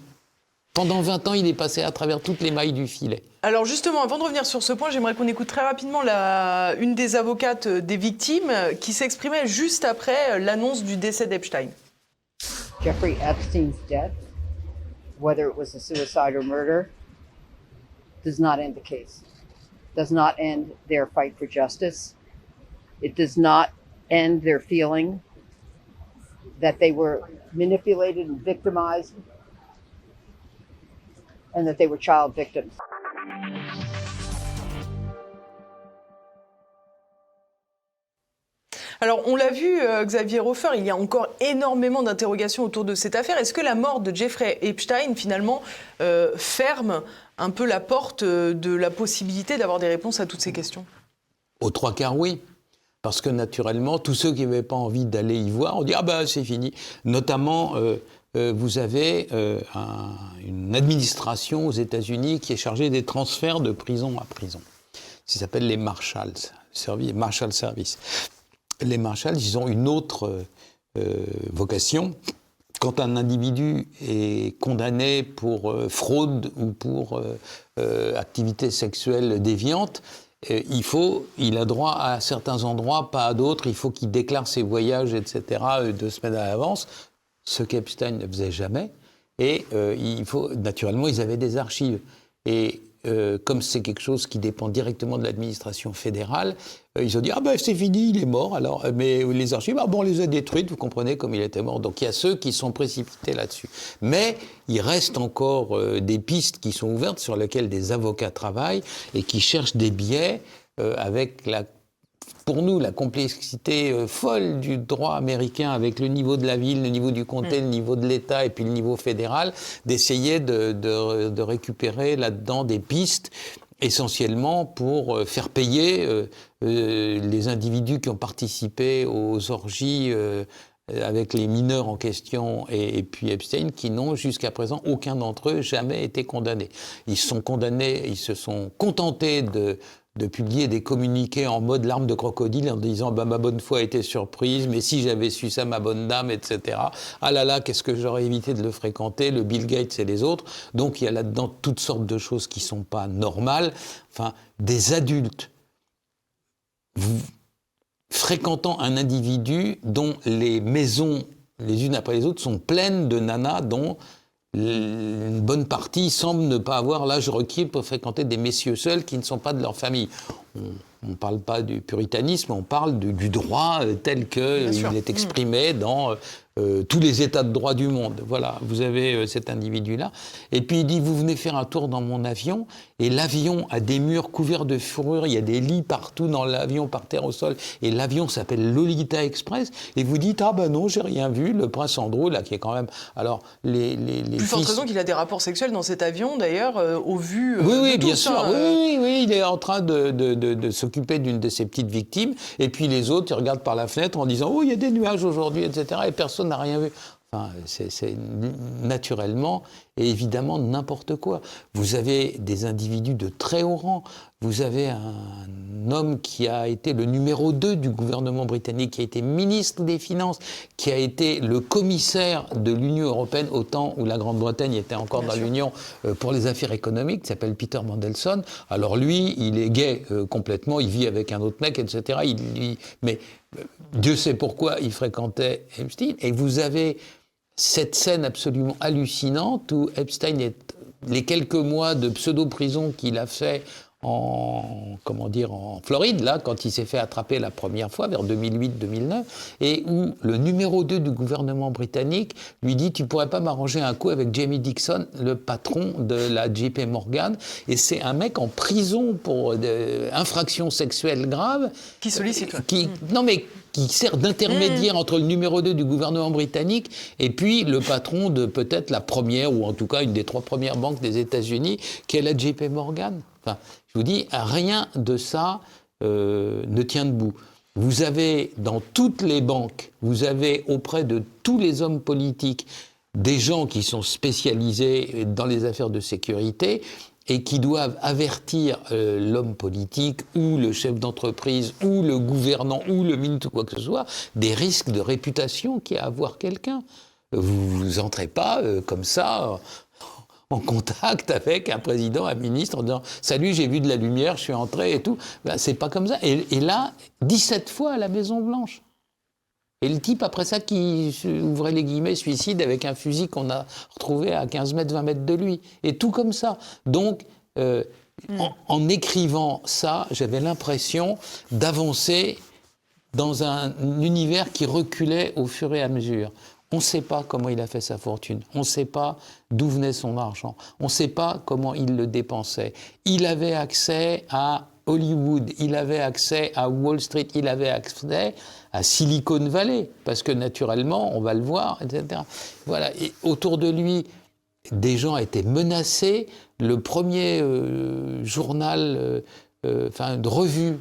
Pendant 20 ans, il est passé à travers toutes les mailles du filet. Alors justement, avant de revenir sur ce point, j'aimerais qu'on écoute très rapidement la, une des avocates des victimes qui s'exprimait juste après l'annonce du décès d'Epstein. Jeffrey Epstein's death, whether it was a suicide or murder, does not end the case, does not end their fight for justice. It does not end their feeling that they were manipulated and victimized and that they were child victims. Alors, on l'a vu, euh, Xavier Hofer, il y a encore énormément d'interrogations autour de cette affaire. Est-ce que la mort de Jeffrey Epstein, finalement, euh, ferme un peu la porte euh, de la possibilité d'avoir des réponses à toutes ces questions? Aux trois quarts, oui. Parce que naturellement, tous ceux qui n'avaient pas envie d'aller y voir, on dit Ah ben c'est fini. Notamment, vous avez une administration aux États-Unis qui est chargée des transferts de prison à prison. Ça s'appelle les Marshals, Marshall Service les marshals, ils ont une autre euh, vocation. Quand un individu est condamné pour euh, fraude ou pour euh, activité sexuelle déviante, il faut, il a droit à certains endroits, pas à d'autres. Il faut qu'il déclare ses voyages, etc. deux semaines à l'avance, ce qu'Epstein ne faisait jamais. Et il faut, naturellement, ils avaient des archives. Et euh, comme c'est quelque chose qui dépend directement de l'administration fédérale, euh, ils ont dit ah ben c'est fini, il est mort. Alors, euh, mais les archives, ah bon, on les a détruites. Vous comprenez comme il était mort. Donc il y a ceux qui sont précipités là-dessus. Mais il reste encore des pistes qui sont ouvertes sur lesquelles des avocats travaillent et qui cherchent des biais avec la pour nous, la complexité euh, folle du droit américain avec le niveau de la ville, le niveau du comté, mm. le niveau de l'État et puis le niveau fédéral, d'essayer de, récupérer là-dedans des pistes essentiellement pour euh, faire payer euh, les individus qui ont participé aux orgies avec les mineurs en question et, puis Epstein, qui n'ont jusqu'à présent aucun d'entre eux jamais été condamnés. Ils sont condamnés, ils se sont contentés de, de publier des communiqués en mode larme de crocodile en disant bah, ma bonne foi a été surprise, mais si j'avais su ça, ma bonne dame, etc. Ah là là, qu'est-ce que j'aurais évité de le fréquenter, le Bill Gates et les autres. Donc il y a là-dedans toutes sortes de choses qui ne sont pas normales. Enfin, des adultes fréquentant un individu dont les maisons, les unes après les autres, sont pleines de nanas dont une bonne partie semble ne pas avoir l'âge requis pour fréquenter des messieurs seuls qui ne sont pas de leur famille. On ne parle pas du puritanisme, on parle du, droit euh, tel qu'il est exprimé dans euh, euh, tous les états de droit du monde. Voilà, vous avez euh, cet individu-là. Et puis il dit, vous venez faire un tour dans mon avion, et l'avion a des murs couverts de fourrure, il y a des lits partout dans l'avion, par terre au sol, et l'avion s'appelle Lolita Express, et vous dites, ah ben non, j'ai rien vu, le prince Andrew, là, qui est quand même... Alors, les... les, les Plus forte raison qu'il a des rapports sexuels dans cet avion, d'ailleurs, euh, au vu Oui, oui, bien sûr, oui, oui, il est en train de, de, de, s'occuper d'une de ses petites victimes, et puis les autres, ils regardent par la fenêtre en disant, oh, il y a des nuages aujourd'hui, etc., et personne n'a rien vu. Enfin, c'est naturellement et évidemment n'importe quoi. Vous avez des individus de très haut rang. Vous avez un homme qui a été le numéro 2 du gouvernement britannique, qui a été ministre des Finances, qui a été le commissaire de l'Union européenne au temps où la Grande-Bretagne était encore dans l'Union euh, pour les affaires économiques, qui s'appelle Peter Mandelson. Alors lui, il est gay euh, complètement, il vit avec un autre mec, etc. Il, mais euh, Dieu sait pourquoi il fréquentait Epstein. Et vous avez cette scène absolument hallucinante où Epstein est les quelques mois de pseudo-prison qu'il a fait en, comment dire, en Floride, là, quand il s'est fait attraper la première fois, vers 2008-2009, et où le numéro 2 du gouvernement britannique lui dit Tu pourrais pas m'arranger un coup avec Jamie Dixon, le patron de la JP Morgan. Et c'est un mec en prison pour euh, infraction sexuelle grave. Qui sollicite. Qui, Non, mais qui sert d'intermédiaire mm. entre le numéro 2 du gouvernement britannique et puis le patron de peut-être la première, ou en tout cas une des trois premières banques des États-Unis, qui est la JP Morgan. Enfin, je vous dis, rien de ça euh, ne tient debout. Vous avez dans toutes les banques, vous avez auprès de tous les hommes politiques des gens qui sont spécialisés dans les affaires de sécurité et qui doivent avertir euh, l'homme politique ou le chef d'entreprise ou le gouvernant ou le ministre ou quoi que ce soit des risques de réputation qu'il y a à avoir quelqu'un. Vous n'entrez pas euh, comme ça en contact avec un président, un ministre, en disant Salut, j'ai vu de la lumière, je suis entré et tout. Ben, c'est pas comme ça. Et, et, là, 17 fois à la Maison-Blanche. Et le type, après ça, qui ouvrait les guillemets, suicide avec un fusil qu'on a retrouvé à 15 mètres, 20 mètres de lui. Et tout comme ça. Donc, euh, en, écrivant ça, j'avais l'impression d'avancer dans un univers qui reculait au fur et à mesure. On ne sait pas comment il a fait sa fortune. On ne sait pas d'où venait son argent. On ne sait pas comment il le dépensait. Il avait accès à Hollywood, il avait accès à Wall Street, il avait accès à Silicon Valley, parce que naturellement, on va le voir, etc. Voilà. Et autour de lui, des gens étaient menacés. Le premier euh, journal, euh, euh, enfin, de revue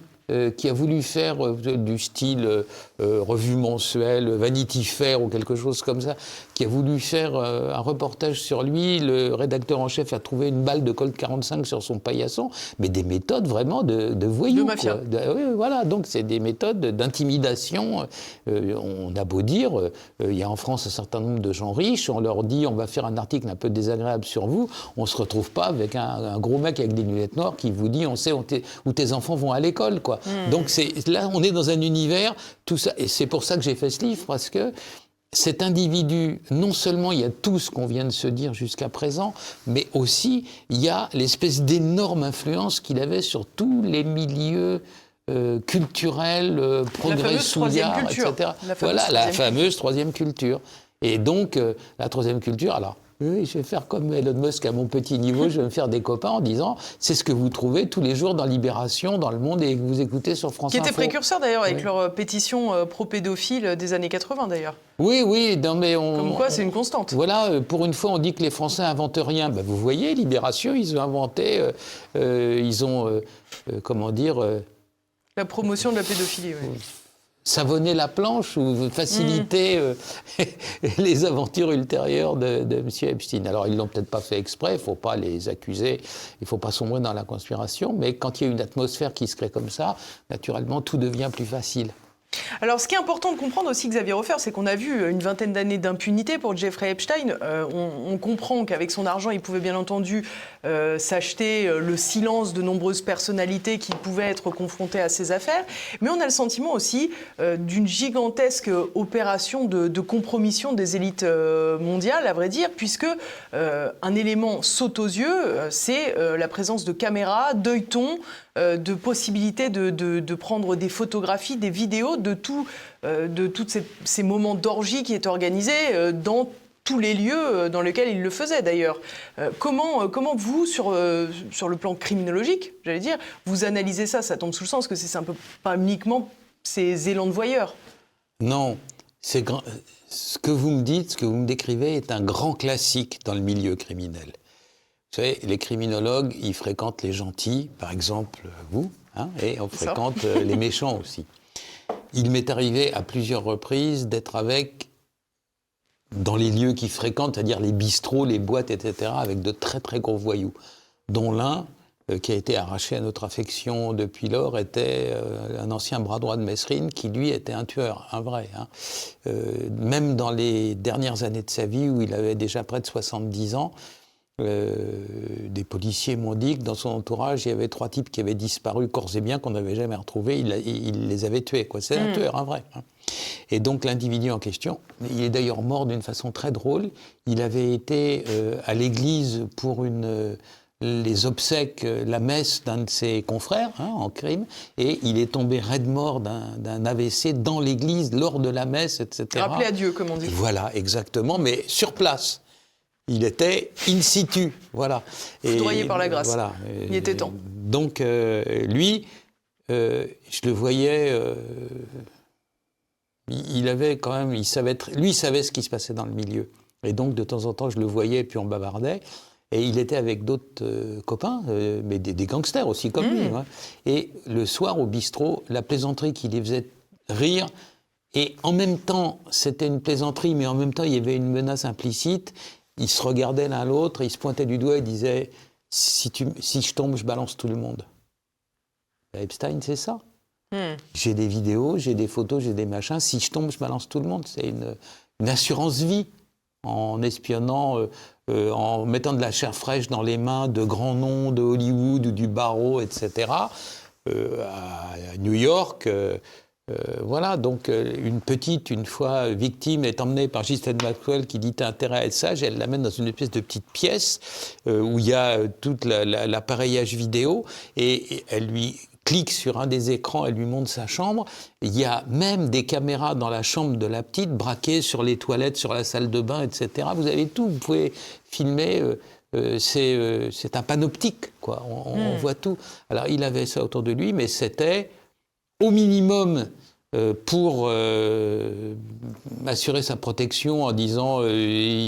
qui a voulu faire du style euh, revue mensuelle, Vanity Fair ou quelque chose comme ça, qui a voulu faire un reportage sur lui. Le rédacteur en chef a trouvé une balle de Colt 45 sur son paillasson, mais des méthodes vraiment de, de voyous. De mafia. oui, voilà, donc c'est des méthodes d'intimidation. on a beau dire, il y a en France un certain nombre de gens riches, on leur dit on va faire un article un peu désagréable sur vous, on se retrouve pas avec un, un gros mec avec des lunettes noires qui vous dit on sait où, tes enfants vont à l'école, quoi. Hmm. Donc là, on est dans un univers, tout ça, et c'est pour ça que j'ai fait ce livre, parce que cet individu, non seulement il y a tout ce qu'on vient de se dire jusqu'à présent, mais aussi il y a l'espèce d'énorme influence qu'il avait sur tous les milieux euh, culturels, euh, progrès etc. voilà, la fameuse troisième culture. Et donc, euh, la troisième culture, alors, oui, je vais faire comme Elon Musk à mon petit niveau, je vais me faire des copains en disant c'est ce que vous trouvez tous les jours dans Libération, dans Le Monde et que vous écoutez sur France Qui était précurseur d'ailleurs avec leur euh, pétition euh, pro-pédophile des années 80 d'ailleurs. Oui, oui, non, mais on. Comme quoi, c'est une constante. Voilà, euh, pour une fois, on dit que les Français inventent rien. Ben, vous voyez, Libération, ils ont inventé, ils ont, comment dire. la promotion de la pédophilie, oui savonner la planche ou faciliter mm. euh, [laughs] les aventures ultérieures de, de M. Epstein? Alors, ils ne l'ont peut-être pas fait exprès, il ne faut pas les accuser, il ne faut pas sombrer dans la conspiration, mais quand il y a une atmosphère qui se crée comme ça, naturellement, tout devient plus facile. Alors, ce qui est important de comprendre aussi, Xavier Hofer, c'est qu'on a vu une vingtaine d'années d'impunité pour Jeffrey Epstein. Euh, on, comprend qu'avec son argent, il pouvait bien entendu euh, s'acheter euh, le silence de nombreuses personnalités qui pouvaient être confrontées à ses affaires. Mais on a le sentiment aussi d'une gigantesque opération de, compromission des élites mondiales, à vrai dire, puisque un élément saute aux yeux, c'est la présence de caméras, d'œilletons, de possibilités de, prendre des photographies, des vidéos de, tout, euh, tous ces, moments d'orgie qui est organisé euh, dans tous les lieux euh, dans lesquels il le faisait d'ailleurs. comment, comment vous, sur, sur le plan criminologique, j'allais dire, vous analysez ça? Ça tombe sous le sens que c'est un peu pas uniquement ces élans de voyeurs. Non, ce que vous me dites, ce que vous me décrivez est un grand classique dans le milieu criminel. Vous savez, les criminologues, ils fréquentent les gentils, par exemple vous, hein, et on fréquente les méchants aussi. Il m'est arrivé à plusieurs reprises d'être avec, dans les lieux qu'ils fréquentent, c'est-à-dire les bistrots, les boîtes, etc., avec de très très gros voyous, dont l'un, euh, qui a été arraché à notre affection depuis lors, était euh, un ancien bras droit de Messrine, qui lui était un tueur, un vrai. Hein. Euh, même dans les dernières années de sa vie, où il avait déjà près de 70 ans, euh, des policiers m'ont dit que dans son entourage, il y avait trois types qui avaient disparu corps et bien, qu'on n'avait jamais retrouvés. Il, les avait tués. C'est un hmm. tueur, un vrai. Hein. Et donc l'individu en question, il est d'ailleurs mort d'une façon très drôle. Il avait été euh, à l'église pour une, euh, les obsèques, la messe d'un de ses confrères hein, en crime, et il est tombé raide mort d'un AVC dans l'église lors de la messe, etc. Rappelé à Dieu, comme on dit. Voilà, exactement, mais sur place il était in situ, voilà. Foudroyé par la grâce. Voilà. Il était temps. Donc euh, lui, euh, je le voyais. Euh, il avait quand même, il savait, lui, il savait ce qui se passait dans le milieu. Et donc de temps en temps, je le voyais, puis on bavardait. Et il était avec d'autres copains, mais des, gangsters aussi comme lui. Mmh. Et le soir au bistrot, la plaisanterie qui les faisait rire, et en même temps, c'était une plaisanterie, mais en même temps, il y avait une menace implicite ils se regardaient l'un l'autre, ils se pointaient du doigt et disaient si, tu, si je tombe, je balance tout le monde. Epstein, c'est ça. Hmm. J'ai des vidéos, j'ai des photos, j'ai des machins. Si je tombe, je balance tout le monde. C'est une, assurance vie en espionnant, euh, euh, en mettant de la chair fraîche dans les mains de grands noms de Hollywood ou du barreau, etc. Euh, à New York, euh, voilà, donc euh, une petite, une fois victime, est emmenée par Ghislaine Maxwell qui dit T'as intérêt à être sage. Elle l'amène dans une espèce de petite pièce euh, où il y a tout l'appareillage vidéo et, elle lui clique sur un des écrans, elle lui montre sa chambre. Il y a même des caméras dans la chambre de la petite, braquées sur les toilettes, sur la salle de bain, etc. Vous avez tout, vous pouvez filmer. Euh, euh, c'est un panoptique, quoi. On, on, hmm. voit tout. Alors, il avait ça autour de lui, mais c'était au minimum pour euh, assurer sa protection en disant euh,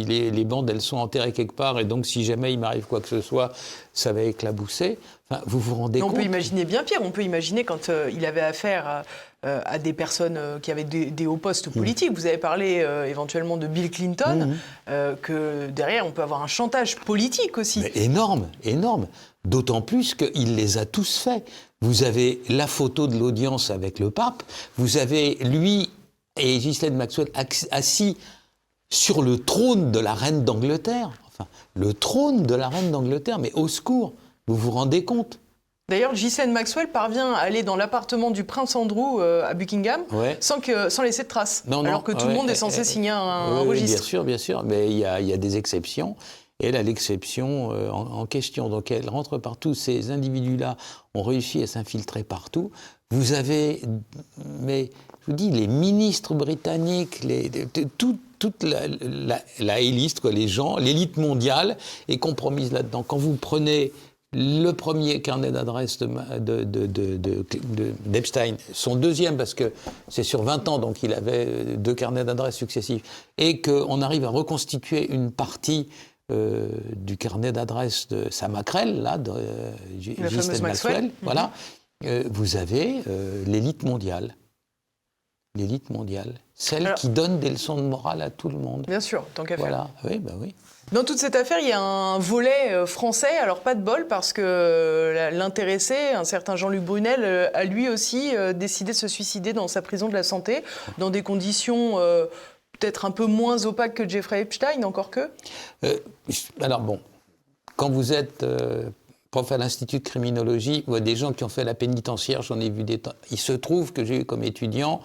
les bandes elles sont enterrées quelque part et donc si jamais il m'arrive quoi que ce soit ça va éclabousser. Enfin, vous vous rendez compte On peut imaginer bien pire. On peut imaginer quand il avait affaire à, des personnes qui avaient des, hauts postes mmh. politiques. Vous avez parlé éventuellement de Bill Clinton, mmh. que derrière on peut avoir un chantage politique aussi. Mais énorme, énorme. D'autant plus qu'il les a tous faits. Vous avez la photo de l'audience avec le pape, vous avez lui et Ghislaine Maxwell assis sur le trône de la reine d'Angleterre. Enfin, le trône de la reine d'Angleterre, mais au secours, vous vous rendez compte D'ailleurs, Ghislaine Maxwell parvient à aller dans l'appartement du prince Andrew euh, à Buckingham sans, que, sans laisser de traces. alors que tout le monde est censé signer un, registre. Bien sûr, bien sûr, mais il y a, y a des exceptions elle a l'exception euh, en, question. Donc elle rentre partout. Ces individus-là ont réussi à s'infiltrer partout. Vous avez, mais je vous dis, les ministres britanniques, les, toute la, la, les gens, l'élite mondiale est compromise là-dedans. Quand vous prenez le premier carnet d'adresse d'Epstein, de, son deuxième, parce que c'est sur 20 ans, donc il avait deux carnets d'adresse successifs, et qu'on arrive à reconstituer une partie euh, du carnet d'adresse de Samakrel, là, de euh, Maxwell, Maxwell. voilà, euh, vous avez l'élite mondiale. L'élite mondiale. Celle qui donne des leçons de morale à tout le monde. Bien sûr, tant qu'à voilà. Oui, bah oui. Dans toute cette affaire, il y a un volet français, alors pas de bol, parce que l'intéressé, un certain Jean-Luc Brunel, a lui aussi décidé de se suicider dans sa prison de la santé, dans des conditions peut-être un peu moins opaque que Jeffrey Epstein, encore que euh, Alors bon, quand vous êtes euh, prof à l'Institut de criminologie, des gens qui ont fait la pénitentiaire, j'en ai vu des temps. Il se trouve que j'ai eu comme étudiant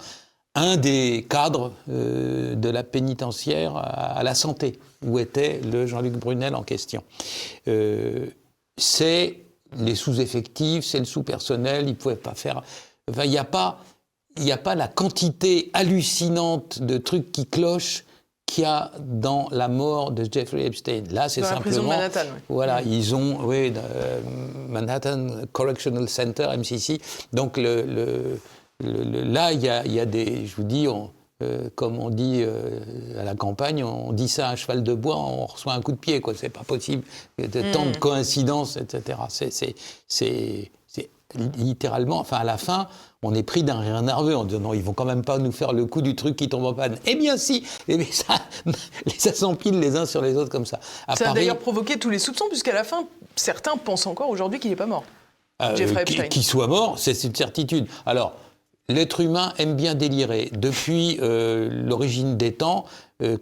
un des cadres euh, de la pénitentiaire à, la santé, où était le Jean-Luc Brunel en question. c'est les sous-effectifs, c'est le sous-personnel, il ne pouvait pas faire... Enfin, il n'y a pas il n'y a pas la quantité hallucinante de trucs qui clochent qu'il y a dans la mort de Jeffrey Epstein. Là, c'est simplement. La prison de Manhattan. Voilà, ils ont, oui, euh, Manhattan Correctional Center, MCC. Donc le, le, là, il y, a, il y, a, des, je vous dis, euh, comme on dit euh, à la campagne, on dit ça à un cheval de bois, on reçoit un coup de pied, quoi. C'est pas possible. De tant de coïncidences, etc. C'est littéralement, enfin à la fin, on est pris d'un rire nerveux en disant non, ils vont quand même pas nous faire le coup du truc qui tombe en panne. Eh bien si, eh bien, ça, [laughs] ça s'empile les uns sur les autres comme ça. ça a d'ailleurs provoqué tous les soupçons, puisqu'à la fin, certains pensent encore aujourd'hui qu'il n'est pas mort. Euh, Qu'il soit mort, c'est une certitude. Alors, l'être humain aime bien délirer. Depuis euh, l'origine des temps,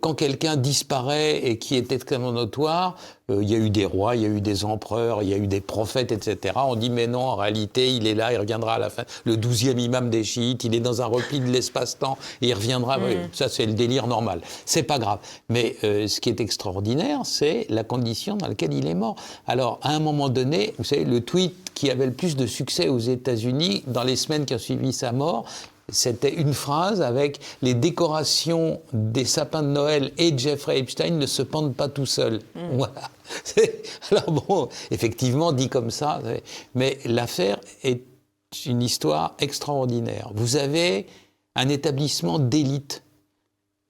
quand quelqu'un disparaît et qui est extrêmement notoire, euh, il y a eu des rois, il y a eu des empereurs, il y a eu des prophètes, etc. On dit mais non, en réalité, il est là, il reviendra à la fin. Le douzième imam des chiites, il est dans un repli de l'espace-temps et il reviendra. Oui, mm. ça, c'est le délire normal. C'est pas grave. Mais euh, ce qui est extraordinaire, c'est la condition dans laquelle il est mort. Alors, à un moment donné, vous savez, le tweet qui avait le plus de succès aux États-Unis dans les semaines qui ont suivi sa mort, c'était une phrase avec les décorations des sapins de Noël et Jeffrey Epstein ne se pendent pas tout seuls. Hmm. Voilà. [laughs] Alors bon, effectivement, dit comme ça, mais l'affaire est une histoire extraordinaire. Vous avez un établissement d'élite.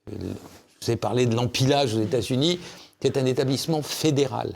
Je vous ai parlé de l'empilage aux États-Unis, qui est un établissement fédéral.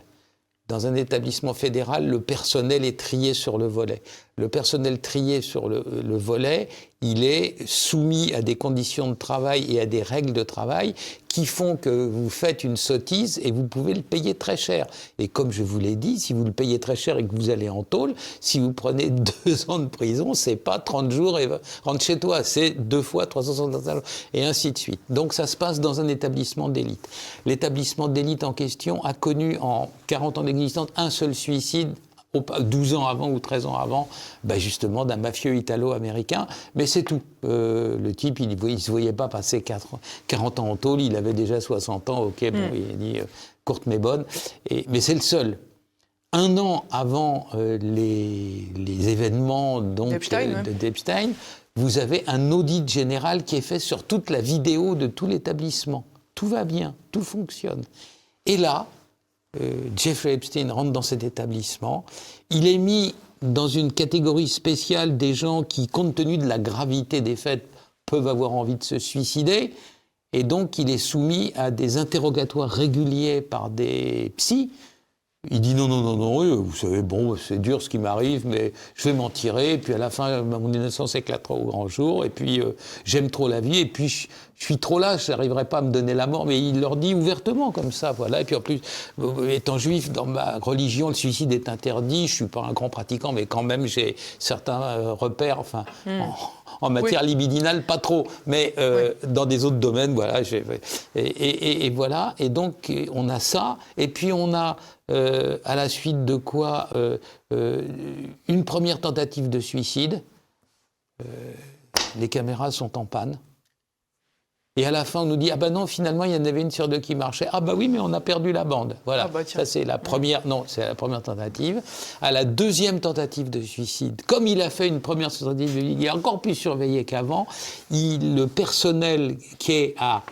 Dans un établissement fédéral, le personnel est trié sur le volet. Le personnel trié sur le, volet, il est soumis à des conditions de travail et à des règles de travail qui font que vous faites une sottise et vous pouvez le payer très cher. Et comme je vous l'ai dit, si vous le payez très cher et que vous allez en tôle, si vous prenez [laughs] deux ans de prison, c'est pas 30 jours et rentre chez toi, c'est deux fois 360 ans et ainsi de suite. Donc ça se passe dans un établissement d'élite. L'établissement d'élite en question a connu en 40 ans d'existence un seul suicide 12 ans avant ou 13 ans avant, bah justement d'un mafieux italo-américain. Mais c'est tout. Euh, le type, il ne se voyait pas passer 40 ans en tôle, il avait déjà 60 ans, ok, bon, hmm. il a dit euh, courte mais bonne. Et, mais c'est le seul. un an avant les, événements d'Epstein, vous avez un audit général qui est fait sur toute la vidéo de tout l'établissement. Tout va bien, tout fonctionne. Et là, Jeffrey Epstein rentre dans cet établissement. Il est mis dans une catégorie spéciale des gens qui, compte tenu de la gravité des faits, peuvent avoir envie de se suicider. Et donc, il est soumis à des interrogatoires réguliers par des psys. Il dit non, non, non, non, vous savez, bon, c'est dur ce qui m'arrive, mais je vais m'en tirer. Et puis à la fin, mon innocence éclatera au grand jour. Et puis, euh, j'aime trop la vie. Et puis, je, suis trop là, je n'arriverai pas à me donner la mort. Mais il leur dit ouvertement comme ça, voilà. Et puis en plus, euh, étant juif, dans ma religion, le suicide est interdit. Je suis pas un grand pratiquant, mais quand même, j'ai certains euh, repères, enfin, hmm en matière libidinale, pas trop, mais euh, dans des autres domaines, voilà. Et, voilà, et donc on a ça, et puis on a, euh, à la suite de quoi, euh, une première tentative de suicide. les caméras sont en panne. Et à la fin, on nous dit ah ben non, finalement, il y en avait une sur deux qui marchait. Ah bah oui, mais on a perdu la bande. Voilà. Ah bah ça c'est la première. Non, c'est la première tentative. À la deuxième tentative de suicide, comme il a fait une première tentative de il est encore plus surveillé qu'avant. le personnel qui est à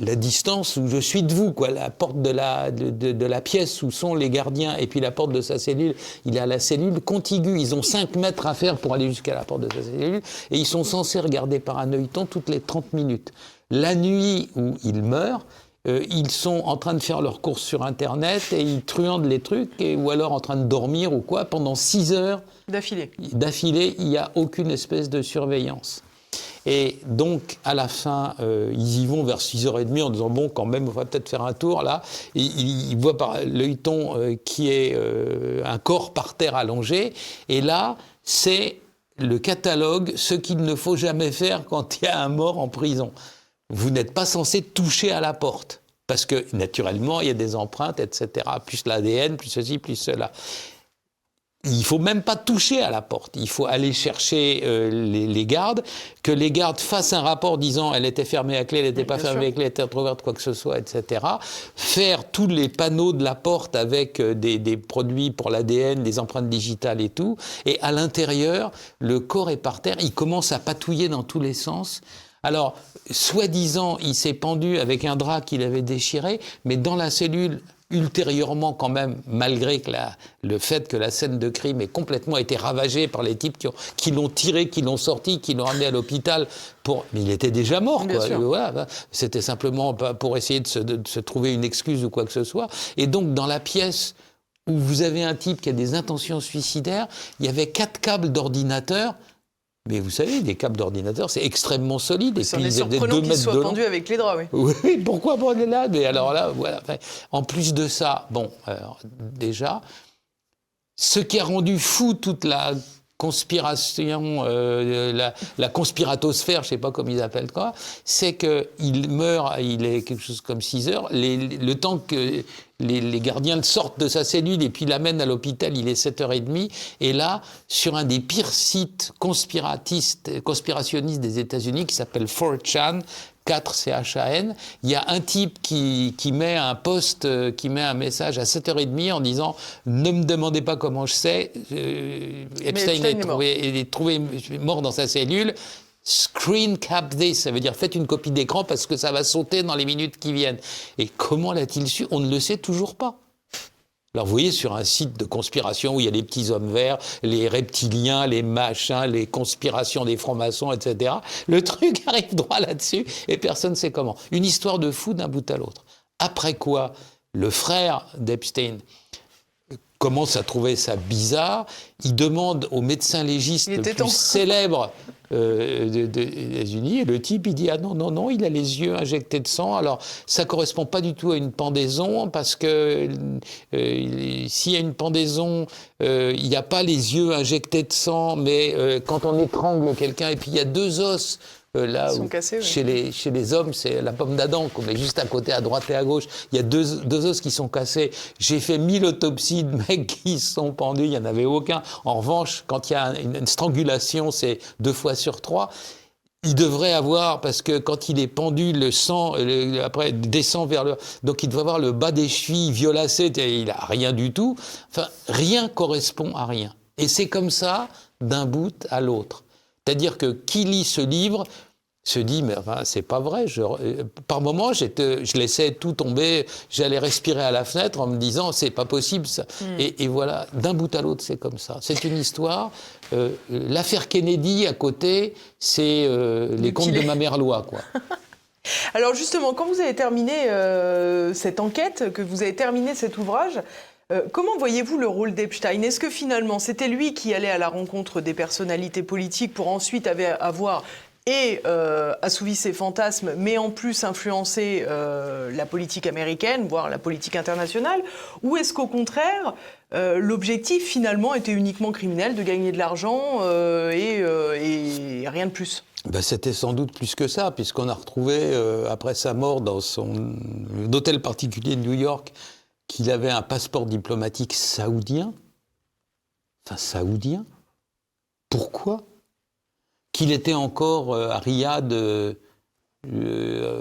la distance où je suis de vous, quoi, la porte de la, de, la pièce où sont les gardiens et puis la porte de sa cellule, il est à la cellule contiguë. Ils ont 5 mètres à faire pour aller jusqu'à la porte de sa cellule et ils sont censés regarder par un œilleton toutes les 30 minutes. La nuit où ils meurent, euh, ils sont en train de faire leurs courses sur Internet et ils truandent les trucs, ou alors en train de dormir ou quoi, pendant 6 heures. D'affilée. D'affilée, il n'y a aucune espèce de surveillance. Et donc, à la fin, euh, ils y vont vers 6h30 en disant Bon, quand même, on va peut-être faire un tour là. ils, voient par l'œilleton euh, qui est un corps par terre allongé. Et là, c'est le catalogue, ce qu'il ne faut jamais faire quand il y a un mort en prison vous n'êtes pas censé toucher à la porte. Parce que naturellement, il y a des empreintes, etc. Plus l'ADN, plus ceci, plus cela. Il faut même pas toucher à la porte. Il faut aller chercher euh, les, gardes, que les gardes fassent un rapport disant elle était fermée à clé, elle n'était pas fermée à clé, elle était ouverte, quoi que ce soit, etc. Faire tous les panneaux de la porte avec euh, des, des produits pour l'ADN, des empreintes digitales et tout. Et à l'intérieur, le corps est par terre, il commence à patouiller dans tous les sens. Alors, soi-disant, il s'est pendu avec un drap qu'il avait déchiré, mais dans la cellule, ultérieurement quand même, malgré le fait que la scène de crime ait complètement été ravagée par les types qui, l'ont tiré, qui l'ont sorti, qui l'ont amené à l'hôpital, pour... mais il était déjà mort. C'était simplement pour essayer de se, trouver une excuse ou quoi que ce soit. Et donc dans la pièce où vous avez un type qui a des intentions suicidaires, il y avait quatre câbles d'ordinateur mais vous savez, des câbles d'ordinateur, c'est extrêmement solide. C'est et surprenant qu'ils soient pendus avec les draps, oui. [laughs] Oui, pourquoi est là Mais alors là, voilà. en plus de ça, bon, déjà, ce qui a rendu fou toute la conspiration, euh, la, la, conspiratosphère, je sais pas comment ils appellent quoi, c'est qu'il meurt, il est quelque chose comme 6 heures, le temps que les, gardiens sortent de sa cellule et puis l'amènent à l'hôpital, il est 7h30, et là, sur un des pires sites conspiratistes, conspirationnistes des États-Unis, qui s'appelle 4chan, 4 CHAN, il y a un type qui, met un post, euh, qui met un message à 7h30 en disant Ne me demandez pas comment je sais, euh, Epstein, est, trouvé, est trouvé mort dans sa cellule. Screen cap this, ça veut dire faites une copie d'écran parce que ça va sauter dans les minutes qui viennent. Et comment l'a-t-il su? On ne le sait toujours pas. Alors vous voyez sur un site de conspiration où il y a les petits hommes verts, les reptiliens, les machins, les conspirations des francs-maçons, etc. Le [laughs] truc arrive droit là-dessus et personne ne sait comment. Une histoire de fou d'un bout à l'autre. Après quoi, le frère d'Epstein commence à trouver ça bizarre. Il demande au médecin légiste le plus célèbre euh, des États-Unis. Et le type, il dit Ah non, non, non, il a les yeux injectés de sang. Alors, ça correspond pas du tout à une pendaison, parce que euh, s'il y a une pendaison, euh, il n'y a pas les yeux injectés de sang, mais quand on étrangle quelqu'un, et puis il y a deux os chez, les, chez les hommes, c'est la pomme d'Adam qu'on met juste à côté, à droite et à gauche. Il y a deux, deux os qui sont cassés. J'ai fait mille autopsies de mecs [laughs] qui sont pendus, il n'y en avait aucun. En revanche, quand il y a une, strangulation, c'est deux fois sur trois. il devrait avoir, parce que quand il est pendu, le sang après descend vers le... Donc il devrait avoir le bas des chevilles violacé, il n'a rien du tout. Enfin, rien correspond à rien. Et c'est comme ça d'un bout à l'autre. C'est-à-dire que qui lit ce livre se dit, mais enfin, c'est pas vrai. Je, par moments, je laissais tout tomber, j'allais respirer à la fenêtre en me disant, c'est pas possible ça. Hmm. Et, voilà, d'un bout à l'autre, c'est comme ça. C'est une histoire. Euh, l'affaire Kennedy à côté, c'est euh, les contes de ma mère loi, quoi. [laughs] Alors justement, quand vous avez terminé euh, cette enquête, que vous avez terminé cet ouvrage, comment voyez-vous le rôle d'Epstein? Est-ce que finalement c'était lui qui allait à la rencontre des personnalités politiques pour ensuite avoir et euh, ses fantasmes, mais en plus influencer euh, la politique américaine, voire la politique internationale Ou est-ce qu'au contraire, euh, l'objectif finalement était uniquement criminel, de gagner de l'argent et, rien de plus? Ben, C'était sans doute plus que ça, puisqu'on a retrouvé, après sa mort dans son hôtel particulier de New York, qu'il avait un passeport diplomatique saoudien. Enfin, saoudien. Pourquoi? Qu'il était encore euh, à Riyad, euh, le,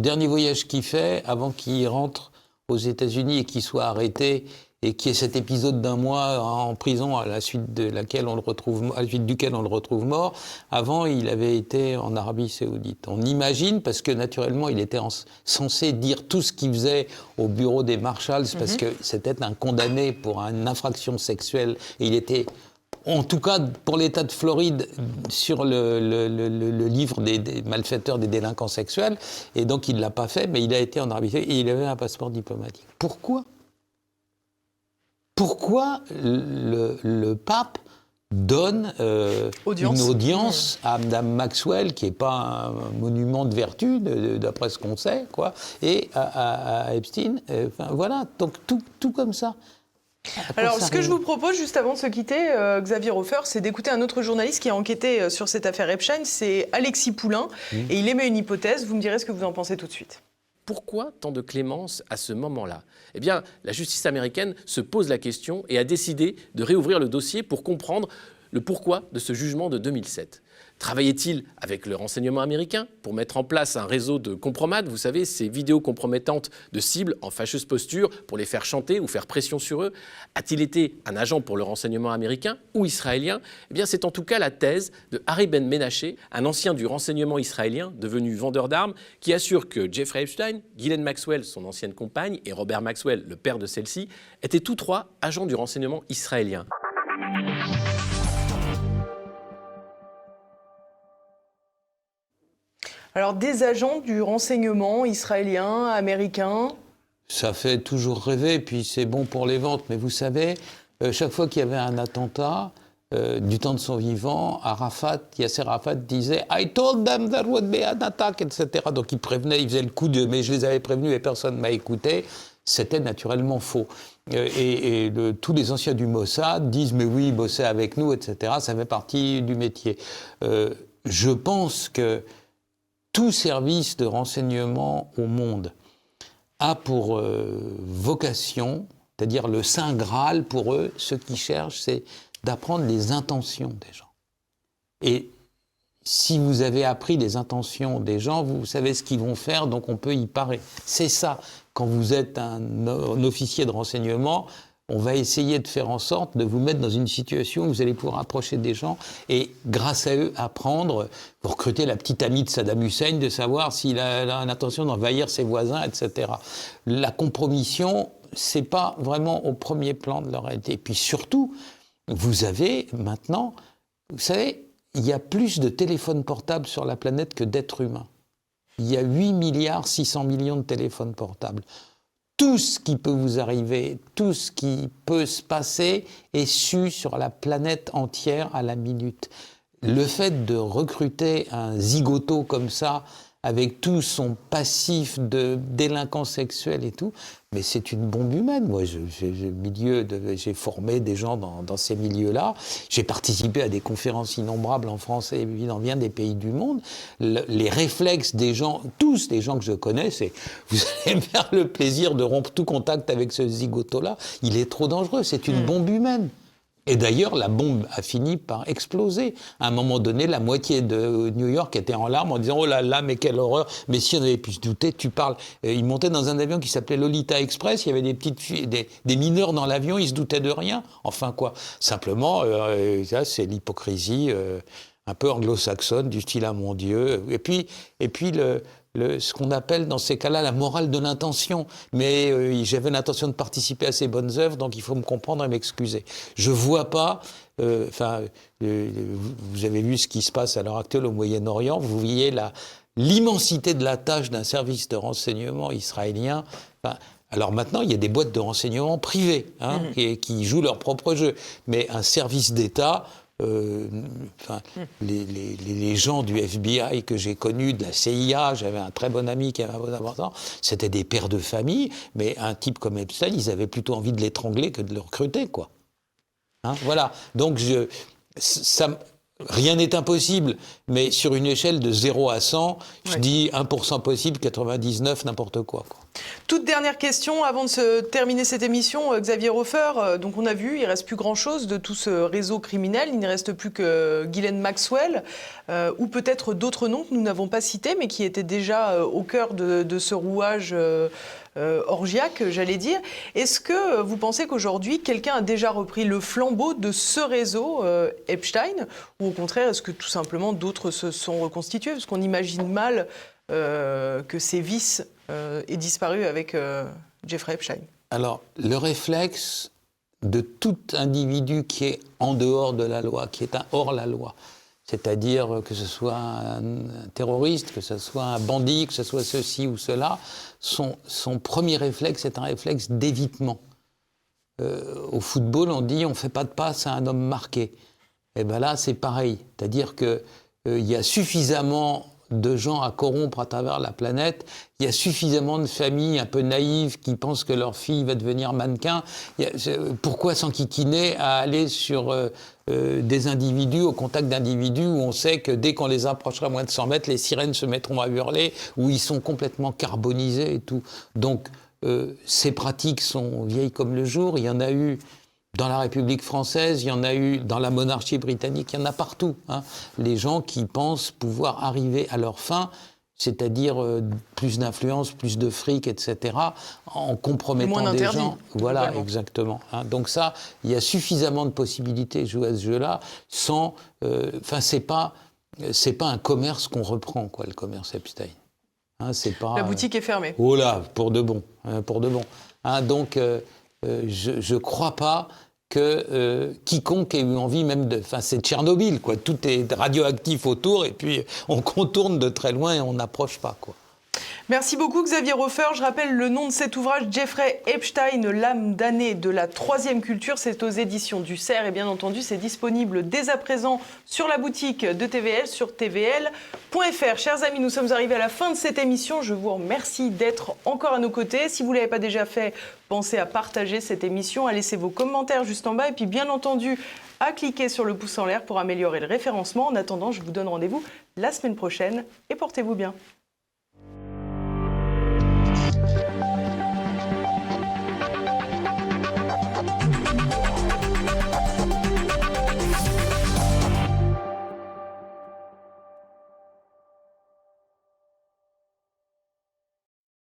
dernier voyage qu'il fait avant qu'il rentre aux États-Unis et qu'il soit arrêté et qu'il y ait cet épisode d'un mois en prison à la suite de laquelle on le retrouve, à la suite duquel on le retrouve mort. Avant, il avait été en Arabie Saoudite. On imagine parce que naturellement, il était censé dire tout ce qu'il faisait au bureau des Marshalls parce mhm. que c'était un condamné pour une infraction sexuelle et il était en tout cas pour l'État de Floride, sur le, livre des, malfaiteurs, des délinquants sexuels, et donc il ne l'a pas fait, mais il a été en Arabie et il avait un passeport diplomatique. Pourquoi? Pourquoi le, pape donne euh, une audience à Mme Maxwell, qui n'est pas un monument de vertu, d'après ce qu'on sait, quoi, et à, Epstein. Euh, enfin, voilà, donc tout, tout comme ça. Alors, ce que je vous propose, juste avant de se quitter, euh, Xavier Hofer, c'est d'écouter un autre journaliste qui a enquêté euh, sur cette affaire Epstein, c'est Alexis Poulain, et il émet une hypothèse, vous me direz ce que vous en pensez tout de suite. Pourquoi tant de clémence à ce moment-là? Eh bien, la justice américaine se pose la question et a décidé de réouvrir le dossier pour comprendre le pourquoi de ce jugement de 2007. Travaillait-il avec le renseignement américain pour mettre en place un réseau de compromates, vous savez, ces vidéos compromettantes de cibles en fâcheuse posture pour les faire chanter ou faire pression sur eux? A-t-il été un agent pour le renseignement américain ou israélien? Eh bien, c'est en tout cas la thèse de Harry Ben Menaché, un ancien du renseignement israélien devenu vendeur d'armes, qui assure que Jeffrey Epstein, Ghislaine Maxwell, son ancienne compagne, et Robert Maxwell, le père de celle-ci, étaient tous trois agents du renseignement israélien. Alors des agents du renseignement israélien, américain Ça fait toujours rêver, puis c'est bon pour les ventes. Mais vous savez, euh, chaque fois qu'il y avait un attentat, euh, du temps de son vivant, Arafat, Yasser Arafat disait I told them there would be an attack, etc. Donc il prévenait, il faisait le coup de mais je les avais prévenus et personne ne m'a écouté. C'était naturellement faux. Euh, et, tous les anciens du Mossad disent mais oui, bossaient avec nous, etc. Ça fait partie du métier. je pense que tout service de renseignement au monde a pour euh, vocation, c'est-à-dire le Saint Graal pour eux, ce qu'ils cherchent, c'est d'apprendre les intentions des gens. Et si vous avez appris les intentions des gens, vous savez ce qu'ils vont faire, donc on peut y parer. C'est ça. Quand vous êtes un officier de renseignement, on va essayer de faire en sorte de vous mettre dans une situation où vous allez pouvoir approcher des gens et, grâce à eux, apprendre, pour recruter la petite amie de Saddam Hussein, de savoir s'il a, l'intention d'envahir ses voisins, etc. La compromission, c'est pas vraiment au premier plan de leur réalité. Et puis surtout, vous avez maintenant, vous savez, il y a plus de téléphones portables sur la planète que d'êtres humains. Il y a 8 milliards 600 millions de téléphones portables tout ce qui peut vous arriver, tout ce qui peut se passer est su sur la planète entière à la minute. Le fait de recruter un zigoto comme ça, avec tout son passif de délinquance sexuelle et tout, mais c'est une bombe humaine. Moi, j'ai formé des gens dans, ces milieux-là. J'ai participé à des conférences innombrables en France et dans bien des pays du monde. les réflexes des gens, tous les gens que je connais, c'est [laughs] vous allez me faire le plaisir de rompre tout contact avec ce zigoto-là. Il est trop dangereux. C'est une hmm. bombe humaine. Et d'ailleurs, la bombe a fini par exploser. À un moment donné, la moitié de New York était en larmes en disant Oh là là, mais quelle horreur Mais si on avait pu se douter, tu parles. ils montaient dans un avion qui s'appelait Lolita Express. Il y avait des petites filles, des, mineurs dans l'avion. Ils se doutaient de rien. Enfin quoi. Simplement, euh, ça c'est l'hypocrisie. Euh, un peu anglo-saxonne, du style à mon Dieu. Et puis, et puis le, ce qu'on appelle dans ces cas-là la morale de l'intention. Mais euh, j'avais l'intention de participer à ces bonnes œuvres, donc il faut me comprendre et m'excuser. Je vois pas. Euh, enfin, euh, vous avez vu ce qui se passe à l'heure actuelle au Moyen-Orient. Vous voyez la l'immensité de la tâche d'un service de renseignement israélien. alors maintenant, il y a des boîtes de renseignement privées hein, mmh. qui, qui, jouent leur propre jeu. Mais un service d'État, euh, les, gens du FBI que j'ai connus, de la CIA, j'avais un très bon ami qui avait un bon important, c'était des pères de famille, mais un type comme Epstein, ils avaient plutôt envie de l'étrangler que de le recruter, quoi. Hein, voilà. Donc, je, ça, Rien n'est impossible, mais sur une échelle de 0 à 100, je dis 1% possible, 99 n'importe quoi, Toute dernière question avant de se terminer cette émission, euh, Xavier Hofer. Euh, donc on a vu, il reste plus grand-chose de tout ce réseau criminel. Il ne reste plus que Ghislaine Maxwell, euh, ou peut-être d'autres noms que nous n'avons pas cités, mais qui étaient déjà au cœur de, ce rouage euh, orgiaque, j'allais dire. Est-ce que vous pensez qu'aujourd'hui, quelqu'un a déjà repris le flambeau de ce réseau euh, Epstein Ou au contraire, est-ce que tout simplement d'autres se sont reconstitués Parce qu'on imagine mal euh, que ces vices aient disparu avec Jeffrey Epstein? Alors, le réflexe de tout individu qui est en dehors de la loi, qui est hors la loi, c'est-à-dire que ce soit un terroriste, que ce soit un bandit, que ce soit ceci ou cela, son, premier réflexe est un réflexe d'évitement. Euh, au football, on dit on ne fait pas de passe à un homme marqué. Et eh bien là, c'est pareil. C'est-à-dire qu'il euh, y a suffisamment de gens à corrompre à travers la planète. Il y a suffisamment de familles un peu naïves qui pensent que leur fille va devenir mannequin. pourquoi s'enquiquiner à aller sur euh, euh, des individus, au contact d'individus où on sait que dès qu'on les approchera moins de 100 mètres, les sirènes se mettront à hurler, où ils sont complètement carbonisés et tout. Donc, euh, ces pratiques sont vieilles comme le jour. Il y en a eu dans la République française, il y en a eu dans la monarchie britannique, il y en a partout. Hein. Les gens qui pensent pouvoir arriver à leur fin, c'est-à-dire euh, plus d'influence, plus de fric, etc., en compromettant des gens. Voilà, exactement. Hein. Donc ça, il y a suffisamment de possibilités de jouer à ce jeu-là, sans. Euh, enfin, c'est pas, c'est pas un commerce qu'on reprend, quoi, le commerce Epstein. Hein, c'est pas. La boutique est fermée. Oh là, pour de bon, pour de bon. donc. Euh, euh, je ne crois pas que euh, quiconque ait eu envie même de... Enfin, c'est Tchernobyl, quoi. Tout est radioactif autour et puis on contourne de très loin et on n'approche pas, quoi. Merci beaucoup Xavier Hofer. Je rappelle le nom de cet ouvrage, Jeffrey Epstein, l'âme damnée de la troisième culture. C'est aux éditions du CERF et bien entendu c'est disponible dès à présent sur la boutique de TVL, sur tvl.fr. Chers amis, nous sommes arrivés à la fin de cette émission. Je vous remercie d'être encore à nos côtés. Si vous ne l'avez pas déjà fait, pensez à partager cette émission, à laisser vos commentaires juste en bas et puis bien entendu à cliquer sur le pouce en l'air pour améliorer le référencement. En attendant, je vous donne rendez-vous la semaine prochaine et portez-vous bien.